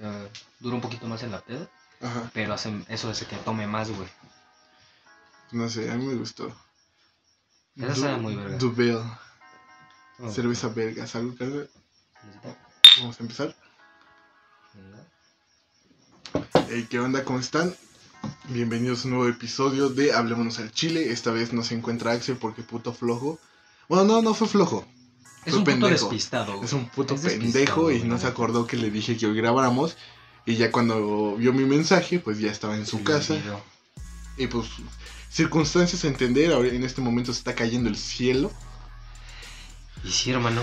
sea, dura un poquito más en la peda, Ajá. pero hace, eso hace que tome más, güey. No sé, a mí me gustó. Esa sabe muy verga. Duvel. Oh, Cerveza verga. Salud, carnal. ¿necesita? Vamos a empezar. Hey, ¿qué onda? ¿Cómo están? Bienvenidos a un nuevo episodio de Hablémonos al Chile. Esta vez no se encuentra Axel porque puto flojo. Bueno, no, no fue flojo. Es un puto pendejo. despistado, güey. Es un puto Es despistado, pendejo y no se acordó que le dije que hoy grabáramos. Y ya cuando vio mi mensaje, pues ya estaba en su casa. Y pues, circunstancias a entender. Ahora en este momento se está cayendo el cielo. Y sí, hermano.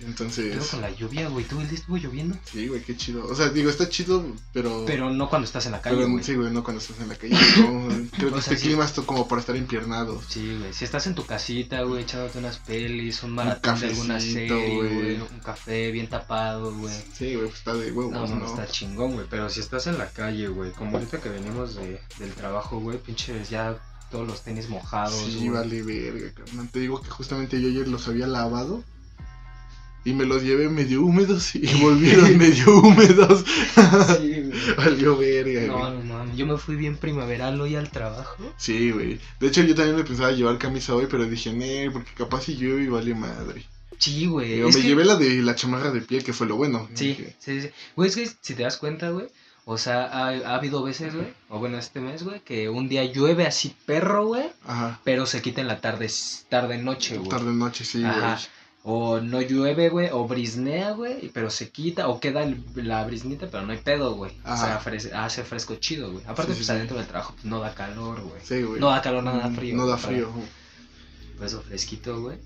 Entonces, Pero con la lluvia, güey. ¿Todo el día estuvo lloviendo? sí, güey, qué chido. O sea, digo, está chido, pero. Pero no cuando estás en la calle, pero güey. sí, güey, no cuando estás en la calle. no. creo que este sí. clima como para estar empiernado. Sí, güey. Si estás en tu casita, güey, echándote unas pelis, un maratón de alguna serie, güey. Un café bien tapado, güey. Sí, güey, pues está de huevos, No, ¿no? no, está chingón, güey. Pero si estás en la calle, güey, como ahorita que venimos de, del trabajo, güey, pinches ya todos los tenis mojados, Sí, güey. vale verga. Te digo que justamente yo ayer los había lavado y me los llevé medio húmedos y volvieron medio húmedos. Sí, güey. Valió verga, No, güey. no mames. Yo me fui bien primaveral hoy al trabajo. Sí, güey. De hecho, yo también me pensaba llevar camisa hoy, pero dije, nee, porque capaz si llueve y vale madre. Sí, güey. Es me que- llevé la de la chamarra de piel, que fue lo bueno. Sí, sí, sí. Güey, es que si te das cuenta, güey. O sea, ha, ha habido veces, güey, o bueno, este mes, güey, que un día llueve así perro, güey, Ajá. pero se quita en la tarde, tarde noche, güey. Tarde noche, sí, Ajá. O no llueve, güey, o brisnea, güey, pero se quita, o queda el- la brisnita, pero no hay pedo, güey. O sea, fres- hace fresco chido, güey. Aparte, Sí, pues sí. adentro del trabajo pues, no da calor, güey. Sí, güey. No da calor, no da Mm, frío. No da frío. Por eso fresquito, güey.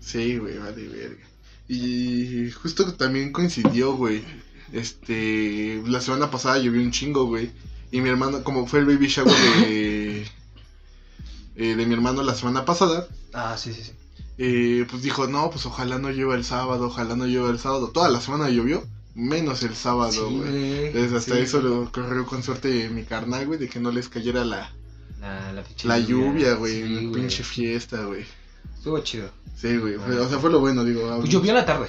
Sí, güey, vale verga. Y justo también coincidió, güey. Este, la semana pasada llovió un chingo, güey. Y mi hermano, como fue el baby shower de, eh, de mi hermano la semana pasada, Ah, sí, sí, sí. Eh, pues dijo, no, pues ojalá no llueva el sábado, ojalá no llueva el sábado. Toda la semana llovió, menos el sábado, güey. Entonces hasta Sí. eso lo corrió con suerte mi carnal, güey, de que no les cayera la, La, la, pinche la lluvia, güey, Sí, en pinche fiesta, güey. Estuvo chido. Sí, güey, fue- o sea, fue lo bueno, digo. Pues llovió en la tarde.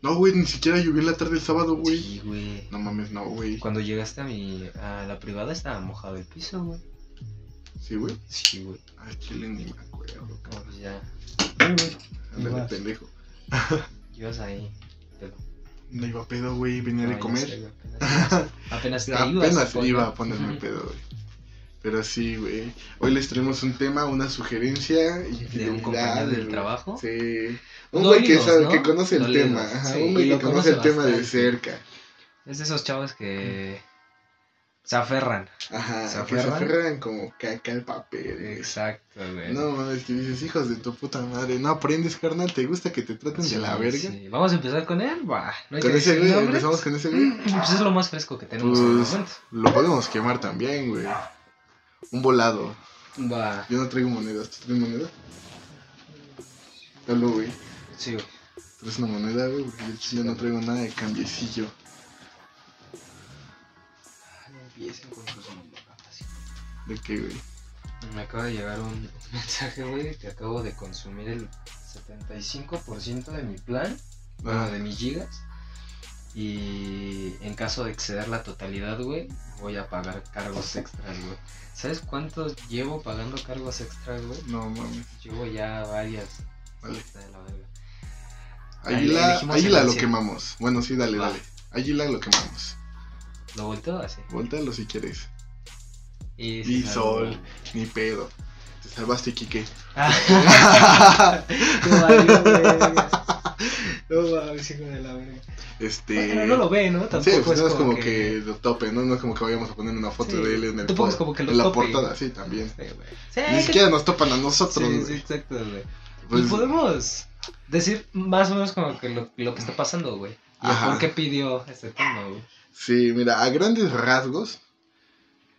No, güey, ni siquiera llovió en la tarde el sábado, güey. Sí, güey. No mames, no, güey. Cuando llegaste a mi a la privada estaba mojado el piso, güey. Sí, güey. Sí, güey. Ay, chile, ni me acuerdo. No, pues ya. Ándale, pendejo. Ibas ahí. Pero, No iba pedo, güey, venía no, de comer. sé, apenas, apenas te ibas a Apenas iba a ponerme pedo, güey. Pero sí, güey. Hoy les traemos un tema, una sugerencia. De un compañero del trabajo. Sí. Un güey que, sabe, ¿no? que conoce el tema. Ajá, sí, un güey que conoce el tema de cerca. Es de esos chavos que se aferran. Ajá, ¿Se que se aferran? aferran como caca al papel. güey. Exacto, güey. No mames, que dices, hijos de tu puta madre, no aprendes, carnal, ¿te gusta que te traten Sí, de la verga? sí. Vamos a empezar con él, va. No hay Con ese güey, nombres. empezamos con ese güey. Pues es lo más fresco que tenemos en el Pues momento. lo podemos quemar también, güey. Un volado. Va. Yo no traigo monedas, ¿tú traes moneda? Dalo, güey. Sí, güey. ¿Traes una moneda, güey? Porque yo no traigo nada de cambiecillo. Empiecen con sus mamadas. ¿De qué, güey? Me acaba de llegar un mensaje, güey, que acabo de consumir el 75% de mi plan, bueno, de mis gigas. Y en caso de exceder la totalidad, güey, voy a pagar cargos extras, güey. ¿Sabes cuántos llevo pagando cargos extras, güey? no mames. Llevo ya varias. Vale. De la verga. Águila, águila lo quemamos. Bueno, sí, dale, Va. dale. Águila lo quemamos. Lo volteo así. Voltalo si quieres. Y, se sol. Ni pedo. Te salvaste, Kike. Ah, valió, verga. No mames, hijo de la verga. Este. Bueno, no lo ve, ¿no? Sí, Tampoco pues es no es como que... lo tope, ¿no? No es como que vayamos a poner una foto Sí, de él en el tampoco es como que lo en la tope. portada, sí, también. Sí. Sí, Ni siquiera nos topan a nosotros, Sí, güey. sí, exacto, güey. Pues, y podemos decir más o menos como que lo, lo que está pasando, güey. Por qué pidió este tema, güey. Sí, mira, a grandes rasgos,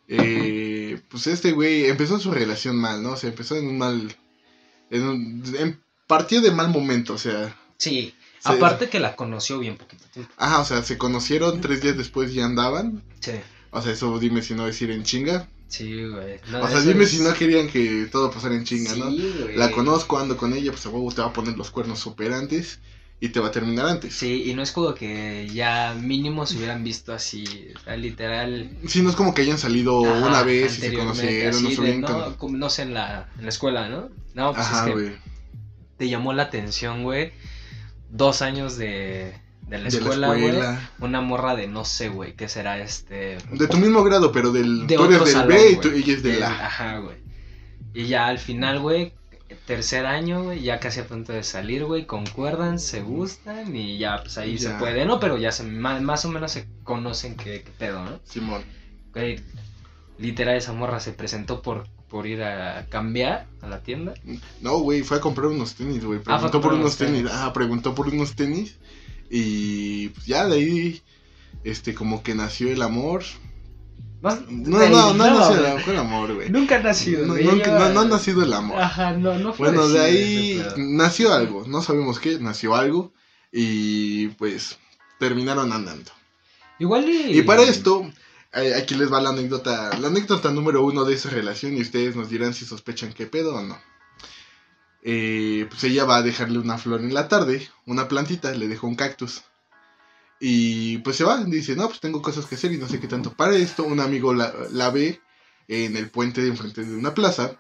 eh, pues este güey empezó su relación mal, ¿no? O sea, empezó en un mal, en un, en- partió de mal momento, o sea, Sí. Aparte que la conoció bien poquito tiempo. ajá, o sea, se conocieron, tres días después ya andaban, Sí. o sea, eso dime si no decir en chinga, Sí, güey. No, o sea, dime es- si no querían que todo pasara en chinga, ¿no? Sí, güey. La conozco, ando con ella, pues a huevo te va a poner los cuernos superantes. Y te va a terminar antes. Sí, y no es como que ya mínimo se hubieran visto así, literal. Sí, no es como que hayan salido ajá, una vez y se conocieron, así no de, sabían no, con- como, no sé, en la, en la escuela, ¿no? No, pues Ajá, es que te llamó la atención, güey, dos años de, de la De escuela, la güey. Una morra de no sé, güey, ¿qué será este? De tu mismo grado, pero del, De tú eres del salón, B y tú, ella es del Del- A. Ajá, güey. Y ya al final, güey, tercer año, güey, ya casi a punto de salir, güey, concuerdan, se gustan y ya, pues ahí se puede, ¿no? Pero ya se, más, más o menos se conocen qué, qué pedo, ¿no? Simón. Güey, literal esa morra se presentó por, por ir a cambiar a la tienda. No, güey, fue a comprar unos tenis, güey. Ah, Preguntó por unos tenis. tenis. Ah, preguntó por unos tenis. Y pues ya de ahí, este, como que nació el amor. No, No, güey, no, no, nació güey. el, fue el amor, güey. Nunca ha nacido, No, güey, nunca- ella- no- no ha nacido el amor. Ajá, no, no fue Bueno, de ahí nació algo. No sabemos qué, nació algo. Y pues terminaron andando. Igual y... Y para esto, eh, aquí les va la anécdota, la anécdota número uno de esa relación y ustedes nos dirán si sospechan qué pedo o no. Eh, pues ella va a dejarle una flor en la tarde, una plantita, le dejó un cactus. Y pues se va, dice, no, pues tengo cosas que hacer y no sé qué tanto. Para esto, un amigo la, la ve en el puente de enfrente de una plaza,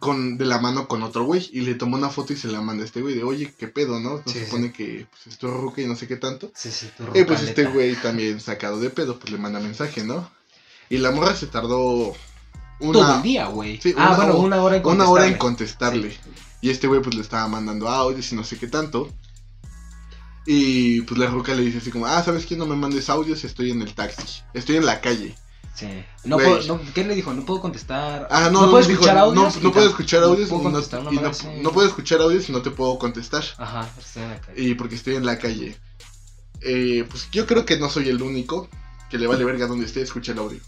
con, de la mano con otro güey, y le tomó una foto y se la manda a este güey de, oye, qué pedo, ¿no? No Sí, se sí. supone que pues, es tu ruca y no sé qué tanto. Sí, sí, tu Y pues este güey también sacado de pedo, pues le manda mensaje, ¿no? Y la morra se tardó Todo una, el día, güey. Sí, ah, una- bueno, una hora en una hora en contestarle. contestarle. Y este güey pues le estaba mandando audios y no sé qué tanto. Y pues la ruca le dice así como, ah, ¿sabes qué? No me mandes audios, estoy en el taxi, estoy en la calle. Sí. No puedo, no, ¿Qué le dijo? No puedo contestar. Ah, no, no puedo dijo, escuchar no- audios. No, y puedo escuchar audios no y puedo no, y no- así. no puedo escuchar audios y no te puedo contestar. Ajá, estoy en la calle. Y porque estoy en la calle. Eh, pues yo creo que no soy el único que le vale verga donde esté, escucha el audio.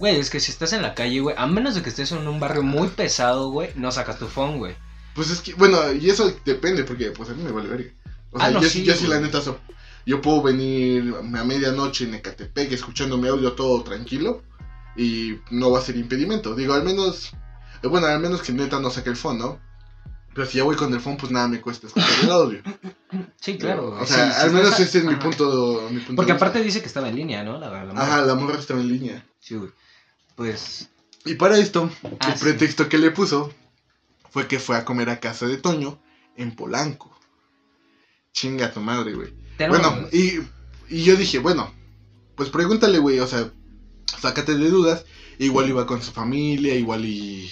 Güey, es que si estás en la calle, güey, a menos de que estés en un barrio muy pesado, güey, no sacas tu phone, güey. Pues es que, bueno, y eso depende, porque pues a mí me vale verga. O sea, Ah, no, yo, sí, yo sí, la neta, so- yo puedo venir a medianoche en Ecatepec escuchando mi audio todo tranquilo y no va a ser impedimento. Digo, al menos, eh, bueno, al menos que neta no saque el phone, ¿no? Pero si ya voy con el phone, pues nada me cuesta escuchar el audio. Sí, claro. O sea, Sí, sí al menos estás- ese es mi punto, mi punto Porque de vista. aparte dice que estaba en línea, ¿no? La, la morra. Ajá, la morra estaba en línea. Sí, güey. Pues. Y para esto, Ah, el sí. pretexto que le puso fue que fue a comer a casa de Toño en Polanco. Chinga tu madre, güey. Bueno, y, y yo dije, bueno, pues pregúntale, güey, o sea, sácate de dudas. Igual iba con su familia, igual y.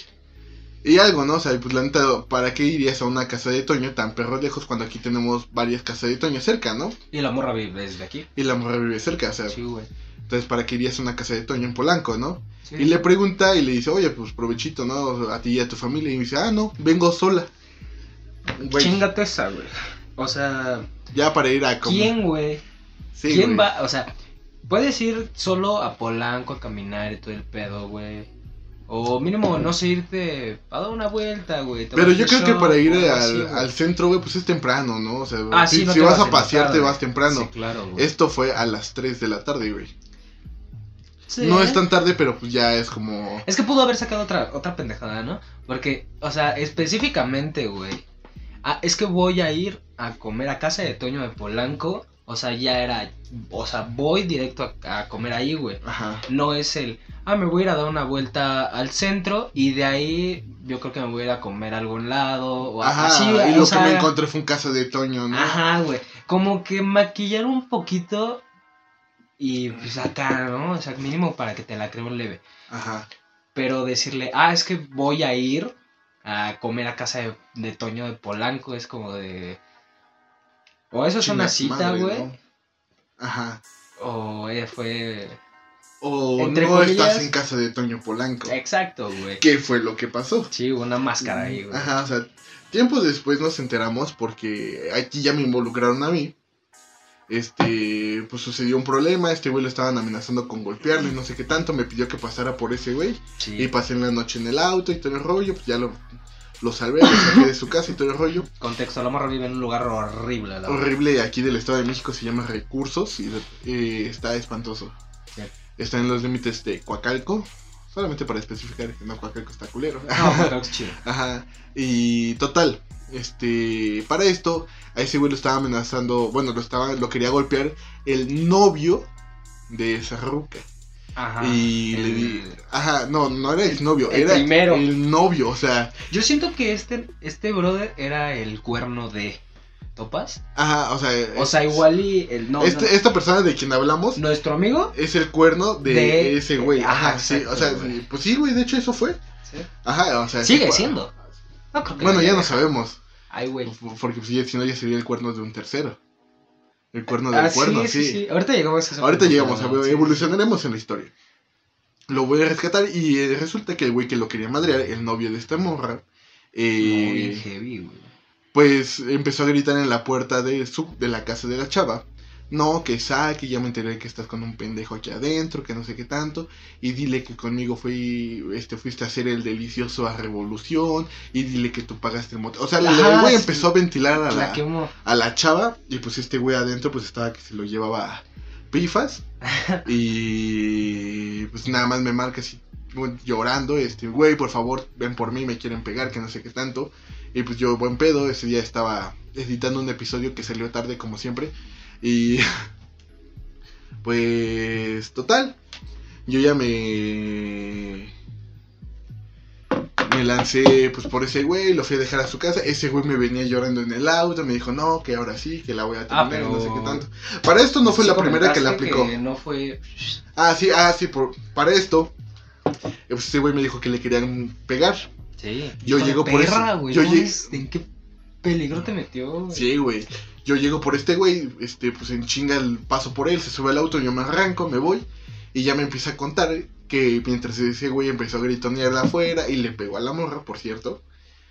Y algo, ¿no? O sea, pues la neta, ¿para qué irías a una casa de Toño tan perro lejos cuando aquí tenemos varias casas de Toño cerca, ¿no? Y la morra vive desde aquí. Y la morra vive cerca, o sea, Sí, güey. entonces ¿para qué irías a una casa de Toño en Polanco, no? Sí. Y le pregunta y le dice, oye, pues provechito, ¿no? A ti y a tu familia. Y me dice, ah, no, vengo sola. Güey, Chingate esa, güey. O sea, ya para ir a comer. ¿quién, güey? Sí, ¿Quién güey. va? O sea, puedes ir solo a Polanco a caminar y todo el pedo, güey. O mínimo, no sé, irte a dar una vuelta, güey. Pero yo creo que para ir al, centro, güey, pues es temprano, ¿no? O sea, Ah, si, sí, no si te vas a pasear, te tarde. vas temprano. Sí, claro, güey. Esto fue a las 3 de la tarde, güey. Sí. No es tan tarde, pero pues ya es como... Es que pudo haber sacado otra, otra pendejada, ¿no? Porque, o sea, específicamente, güey. Ah, es que voy a ir a comer a casa de Toño de Polanco. O sea, ya era. O sea, voy directo a, a comer ahí, güey. Ajá. No es el. Ah, me voy a ir a dar una vuelta al centro. Y de ahí yo creo que me voy a ir a comer a algún lado. O Ajá, así, y o lo sea, que me encontré fue un casa de Toño, ¿no? Ajá, güey. Como que maquillar un poquito. Y pues acá, ¿no? O sea, mínimo para que te la creo leve. Ajá. Pero decirle, ah, es que voy a ir a comer a casa de, de Toño de Polanco, es como de. O eso es una cita, güey. ¿no? Ajá. O eh, fue. O Entre no comillas- estás en casa de Toño Polanco. Exacto, güey. ¿Qué fue lo que pasó? Sí, una máscara ahí, güey. Ajá, o sea, tiempo después nos enteramos porque aquí ya me involucraron a mí. Este, pues sucedió un problema, este güey lo estaban amenazando con golpearlo y no sé qué tanto, me pidió que pasara por ese güey Sí. y pasé en la noche en el auto y todo el rollo, pues ya lo, lo salvé, lo saqué de su casa y todo el rollo. Contexto, la morra vive en un lugar horrible, la. Horrible, aquí del Estado de México se llama Recursos y eh, está espantoso. Sí. Está en los límites de Coacalco, solamente para especificar que no Coacalco está culero. No, es chido. Ajá. Y total. este, para esto, a ese güey lo estaba amenazando, bueno, lo estaba, lo quería golpear el novio de esa ruca. Ajá. y le di, ajá, no, no era el novio, el era primero. el novio, o sea, Yo siento que este, este brother era el cuerno de ¿Topas? ajá, o sea, O sea, igual y el no, este- no- esta persona de quien hablamos nuestro amigo. es el cuerno de, De- ese güey, ajá, ajá, sí, exacto, o sea, güey. pues sí, güey, de hecho eso fue, ajá, o sea, sí Sigue siendo. No Bueno, ya no sabemos, Ay, güey. porque pues, si no ya sería el cuerno de un tercero, el cuerno del Ah, cuerno, sí, sí, sí. Ahorita llegamos a eso. Ahorita llegamos, a ver, evolucionaremos en la historia. Lo voy a rescatar y eh, resulta que el güey que lo quería madrear, el novio de esta morra, eh, Muy heavy, güey. pues empezó a gritar en la puerta de, su, de la casa de la chava. No, que saque, ya me enteré que estás con un pendejo aquí adentro, que no sé qué tanto. Y dile que conmigo fui, este, fuiste a hacer el delicioso a revolución. Y dile que tú pagaste el motel. O sea, el- el Ajá, güey sí. empezó a ventilar a La a la chava y pues este güey adentro pues estaba que se lo llevaba pifas y pues nada más me marca así llorando, este güey por favor ven por mí, me quieren pegar, que no sé qué tanto y pues yo buen pedo, ese día estaba editando un episodio que salió tarde como siempre y pues total, yo ya me me lancé pues por ese güey, lo fui a dejar a su casa, ese güey me venía llorando en el auto, me dijo no, que ahora sí, que la voy a Ah, terminar, y no sé pero- qué tanto. Para esto no fue Sí la primera que la aplicó. que no fue. Ah, sí, ah, sí, por, para esto, pues ese güey me dijo que le querían pegar. Sí. Yo llego por perra, eso. Yo no ¿En qué peligro te metió? güey? Sí, güey. Yo llego por este güey, este, pues en chinga el paso por él, se sube al auto, yo me arranco, me voy, y ya me empieza a contar que mientras ese güey empezó a gritonear afuera y le pegó a la morra, por cierto.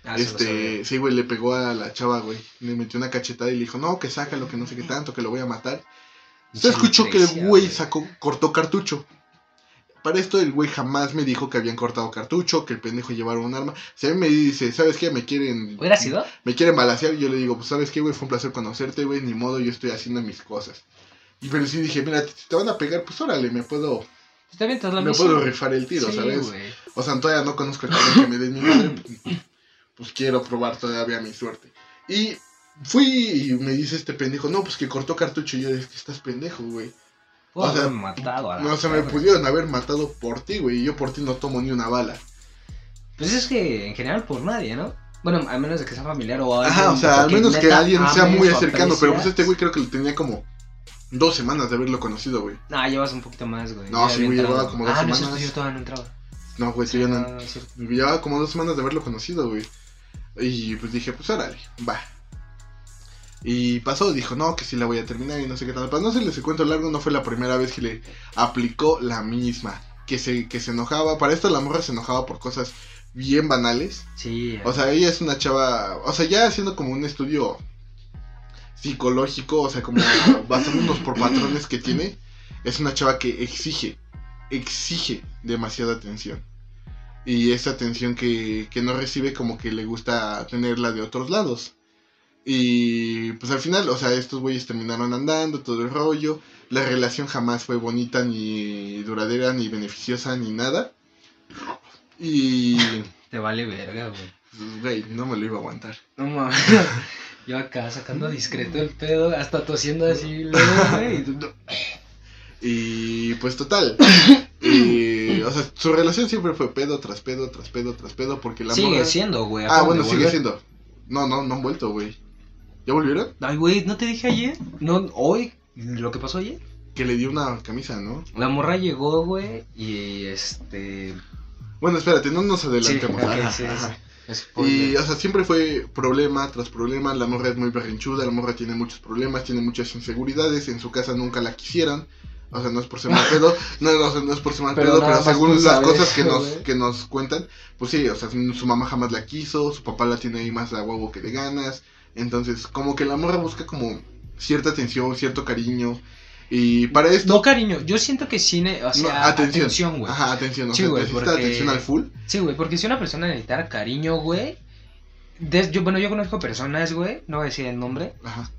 Ah, lo este, sí, güey, le pegó a la chava, güey. Le metió una cachetada y le dijo, no, que sácalo, que no sé qué tanto, que lo voy a matar. Se escuchó que el güey sacó, cortó cartucho. Para esto el güey jamás me dijo que habían cortado cartucho, que el pendejo llevaba un arma. Si a mí me dice, ¿sabes qué? Me quieren... ¿Hubiera sido? Me quieren balasear. Yo le digo, pues ¿sabes qué, güey? Fue un placer conocerte, güey. Ni modo, yo estoy haciendo mis cosas. Y pero sí dije, mira, si te van a pegar, pues órale, me puedo, Está bien, te me misión. puedo rifar el tiro, Sí, ¿sabes? O sea, todavía no conozco el cabrón que me dé mi madre. Pues, pues quiero probar todavía mi suerte. Y fui y me dice este pendejo, no, pues que cortó cartucho. Y yo, es que estás pendejo, güey. O sea, haberme matado a la No, se me pudieron haber matado por ti, güey. Y yo por ti no tomo ni una bala. Pues es que en general por nadie, ¿no? Bueno, a menos de que sea familiar o alguien. Ajá, o sea, al menos que alguien sea muy o cercano. Pero pues este güey creo que lo tenía como dos semanas de haberlo conocido, güey. Ah, llevas un poquito más, güey. No, Ya sí, güey, llevaba como dos ah, no es semanas. cierto, yo todavía no entraba. No, güey, sí, yo no. Ah, es cierto. Llevaba como dos semanas de haberlo conocido, güey. Y pues dije, pues órale, va. Y pasó, dijo, no, que sí la voy a terminar y no sé qué tal. Para no hacerles el cuento largo, no fue la primera vez que le aplicó la misma. Que se, que se enojaba. Para esto la morra se enojaba por cosas bien banales. Sí. O sea, ella es una chava. O sea, ya haciendo como un estudio psicológico, o sea, como basándonos por patrones que tiene. Es una chava que exige, exige demasiada atención. Y esa atención que, que no recibe, como que le gusta tenerla de otros lados. Y pues al final, o sea, estos güeyes terminaron andando, todo el rollo. La relación jamás fue bonita, ni duradera, ni beneficiosa, ni nada. Y. Te vale verga, güey. Pues, Güey, no me lo iba a aguantar. No mames. Yo acá sacando discreto el pedo, hasta tosiendo así, güey. y Y pues total. eh, o sea, su relación siempre fue pedo tras pedo, tras pedo, tras pedo, porque la Sigue morra- siendo, güey. Ah, bueno, sigue siendo. No, no, no han vuelto, güey. ¿Ya volvieron? Ay, güey, ¿no te dije ayer? No, hoy, lo que pasó ayer. Que le dio una camisa, ¿no? La morra llegó, güey, y este... Bueno, espérate, no nos adelantemos. Sí, sí, sí. Y, o sea, siempre fue problema tras problema. La morra es muy berrinchuda, la morra tiene muchos problemas, tiene muchas inseguridades. En su casa nunca la quisieran. O sea, no es por ser mal pedo, no, no, es por ser mal Pero pedo, pero según las sabes, cosas que nos, que nos cuentan, pues sí, o sea, su mamá jamás la quiso, su papá la tiene ahí más a huevo que de ganas. Entonces, como que la morra busca como cierta atención, cierto cariño. Y para esto, No, cariño, yo siento que cine, o no, sea, atención. atención, güey. Ajá, atención, o Sí, sea, güey, necesita porque- atención al full. Sí, güey, porque si una persona necesitara cariño, güey. des- yo, bueno, yo conozco personas, güey, no voy a decir el nombre, Ajá.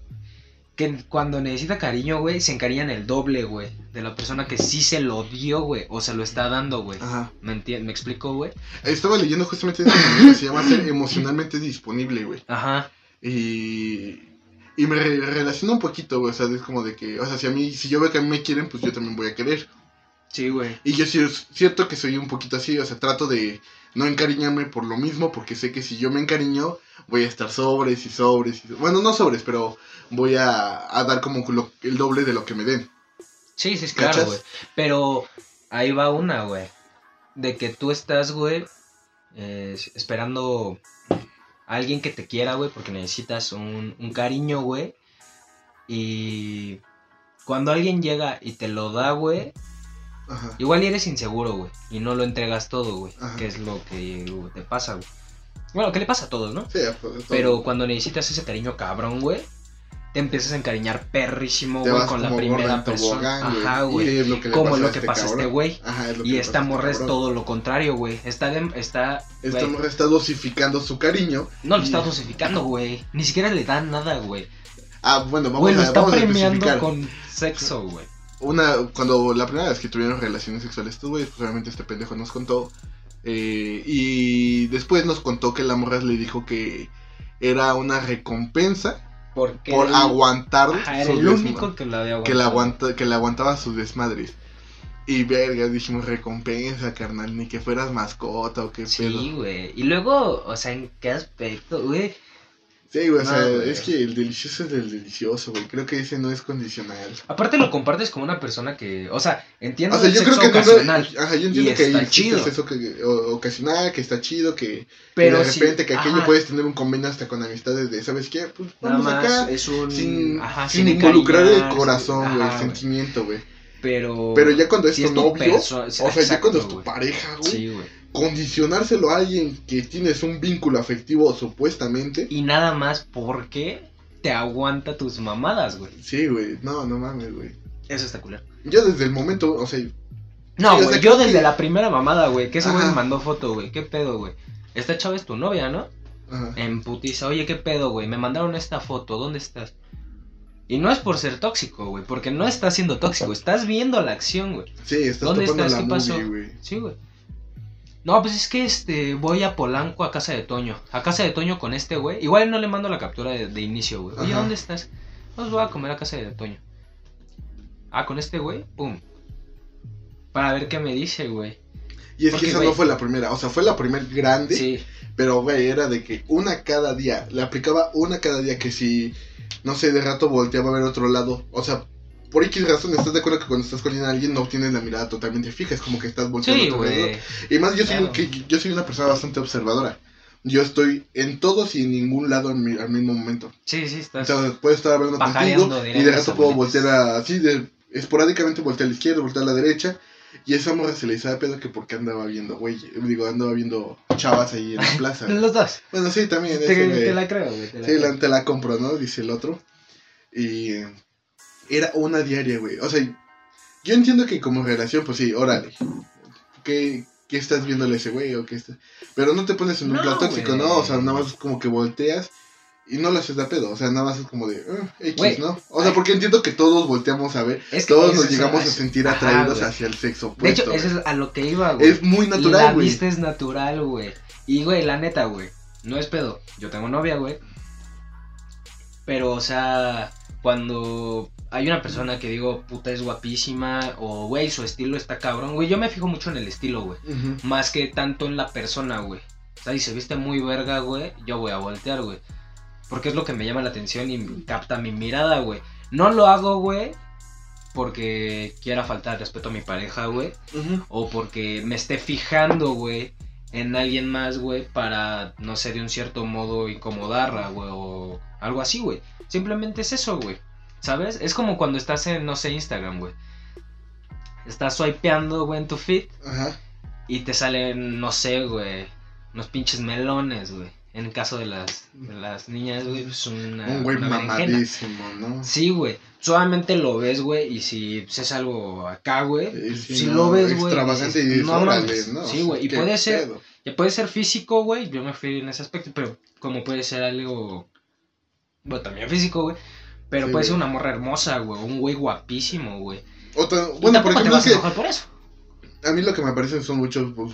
que cuando necesita cariño, güey, se encariñan el doble, güey, de la persona que sí se lo dio, güey, o se lo está dando, güey. Ajá. ¿Me entiendes? ¿Me explico, güey? Estaba leyendo justamente eso que se llama ser emocionalmente disponible, güey. Ajá. Y, y me re- relaciono un poquito, güey. O sea, es como de que, o sea, si a mí, si yo veo que a mí me quieren, pues yo también voy a querer. Sí, güey. Y yo sí es cierto que soy un poquito así, o sea, trato de no encariñarme por lo mismo, porque sé que si yo me encariño, voy a estar sobres y sobres. Y, bueno, no sobres, pero voy a, a dar como lo- el doble de lo que me den. Sí, sí, es claro, güey. Pero ahí va una, güey. De que tú estás, güey, eh, esperando alguien que te quiera, güey, porque necesitas un, un cariño, güey. Y cuando alguien llega y te lo da, güey, Ajá. igual eres inseguro, güey. Y no lo entregas todo, güey. Que es lo que te pasa, güey. Bueno, que le pasa a todos, ¿no? Sí, pues, todo. Pero cuando necesitas ese cariño cabrón, güey, te empiezas a encariñar perrísimo, güey, con la como primera persona. tobogán, Ajá, güey. Y es lo que Como pasa a este pasa a este güey. Ajá, es lo que Y esta este morra es todo lo contrario, güey. Está, de- está, Esta güey, morra está dosificando su cariño. no lo está dosificando, güey. Ni siquiera le dan nada, güey. Ah, bueno, vamos Güey, lo a, está vamos premiando con sexo, güey. Una, cuando la primera vez que tuvieron relaciones sexuales estos güeyes, pues obviamente este pendejo nos contó. eh, y después nos contó que la morra le dijo que era una recompensa Porque por aguantar Ajá, era el único que la había que aguanta, que aguantaba sus desmadres. Y verga, dijimos recompensa, carnal, ni que fueras mascota o qué Sí, pedo. güey. Y luego, o sea, ¿en qué aspecto, güey? Sí, güey, o No, sea, güey. es que el delicioso es del delicioso, güey. Creo que ese no es condicional. Aparte lo compartes con una persona que, o sea, entiendo O sea, el yo creo sexo que no, ocasional, ajá, yo entiendo y que está chido. el sexo que, o- ocasional, que está chido, que pero de si- repente que aquello ajá, puedes tener un convenio hasta con amistades de, ¿sabes qué? Pues nada vamos más acá. es un Sin, ajá, sin sin involucrar el corazón, güey, ajá, el sentimiento, güey. Pero Pero ya cuando es si tu es tu novio, perso- o sea, ya cuando es tu güey. pareja, güey, Sí, güey. Condicionárselo a alguien que tienes un vínculo afectivo supuestamente. Y nada más porque te aguanta tus mamadas, güey. Sí, güey, no, no mames, güey. Eso está culero. Yo desde el momento, o sea, No, güey, yo desde que- la primera mamada, güey, que ese güey mandó foto, güey. ¿Qué pedo, güey? Esta chava es tu novia, ¿no? ajá. En putiza, oye, ¿qué pedo, güey? Me mandaron esta foto, ¿dónde estás? Y no es por ser tóxico, güey, porque no estás siendo tóxico, estás viendo la acción, güey. sí, estás ¿Dónde estás? la ¿Qué pasó? movie. Sí, güey. No, pues es que este, voy a Polanco a casa de Toño. A casa de Toño con este güey. Igual no le mando la captura de, de inicio, güey. Oye, Ajá. ¿dónde estás? Pues voy a comer a casa de Toño. Ah, con este güey, pum. Para ver qué me dice, güey. Y es Porque, que esa güey- no fue la primera, o sea, fue la primer grande, Sí, pero güey, era de que una cada día, le aplicaba una cada día que si, no sé, de rato volteaba a ver otro lado, o sea, por X razón, ¿estás de acuerdo que cuando estás con alguien no tienes la mirada totalmente fija? Es como que estás volteando sí, a güey. Y más, yo soy, Claro. que, yo soy una persona bastante observadora. Yo estoy en todos y en ningún lado en mi- al mismo momento. Sí, sí, estás. Entonces, puedo estar hablando contigo y de rato puedo voltear a, así, de, esporádicamente voltear a la izquierda, voltear a la derecha. Y esa morra se le hizo de pedo que porque andaba viendo, güey, digo, andaba viendo chavas ahí en la plaza. Los dos. bueno, sí, también, Te, ese te la creo, güey. te la sí, creo. la, te la compro, ¿no? Dice el otro. Y era una diaria, güey. O sea, yo entiendo que como relación, pues sí, órale. ¿Qué, qué estás viéndole a ese güey o qué? Pero no te pones en un No, plan tóxico, güey. ¿no? O sea, nada más como que volteas y no lo haces de pedo. O sea, nada más es como de, "Ah, X, Güey. ¿no? O sea, Ay. porque entiendo que todos volteamos a ver. Es que Todos nos es- llegamos a es- sentir atraídos hacia el sexo De hecho, eso es a lo que iba, güey. es muy la natural, güey. vista es natural, güey. Y, güey, la neta, güey. No es pedo. Yo tengo novia, güey. Pero, o sea, cuando hay una persona que digo, puta, es guapísima, o, güey, su estilo está cabrón, güey, yo me fijo mucho en el estilo, güey. Más que tanto en la persona, güey. O sea, si se viste muy verga, güey, yo voy a voltear, güey. Porque es lo que me llama la atención y capta mi mirada, güey. No lo hago, güey, porque quiera faltar respeto a mi pareja, güey. O porque me esté fijando, güey, en alguien más, güey, para, no sé, de un cierto modo incomodarla, güey, o algo así, güey. Simplemente es eso, güey. ¿Sabes? Es como cuando estás en, no sé, Instagram, güey. Estás swipeando, güey, en tu feed Ajá. y te salen, no sé, güey, unos pinches melones, güey. En el caso de las, de las niñas, güey, es una, Un güey una berenjena. mamadísimo, ¿no? Sí, güey. Solamente lo ves, güey, y si pues, es algo acá, güey, Eh, si lo ves, güey, Extravagante y no órale. ¿no? Sí, güey, y ¿Qué puede ser, pedo? ya puede ser físico, güey, yo me fui en ese aspecto, pero como puede ser algo, bueno, también físico, güey, Pero Sí, puede ser una morra hermosa, güey. Un güey guapísimo, güey. O bueno, por te vas a que por eso. a mí lo que me parecen son muchos pues,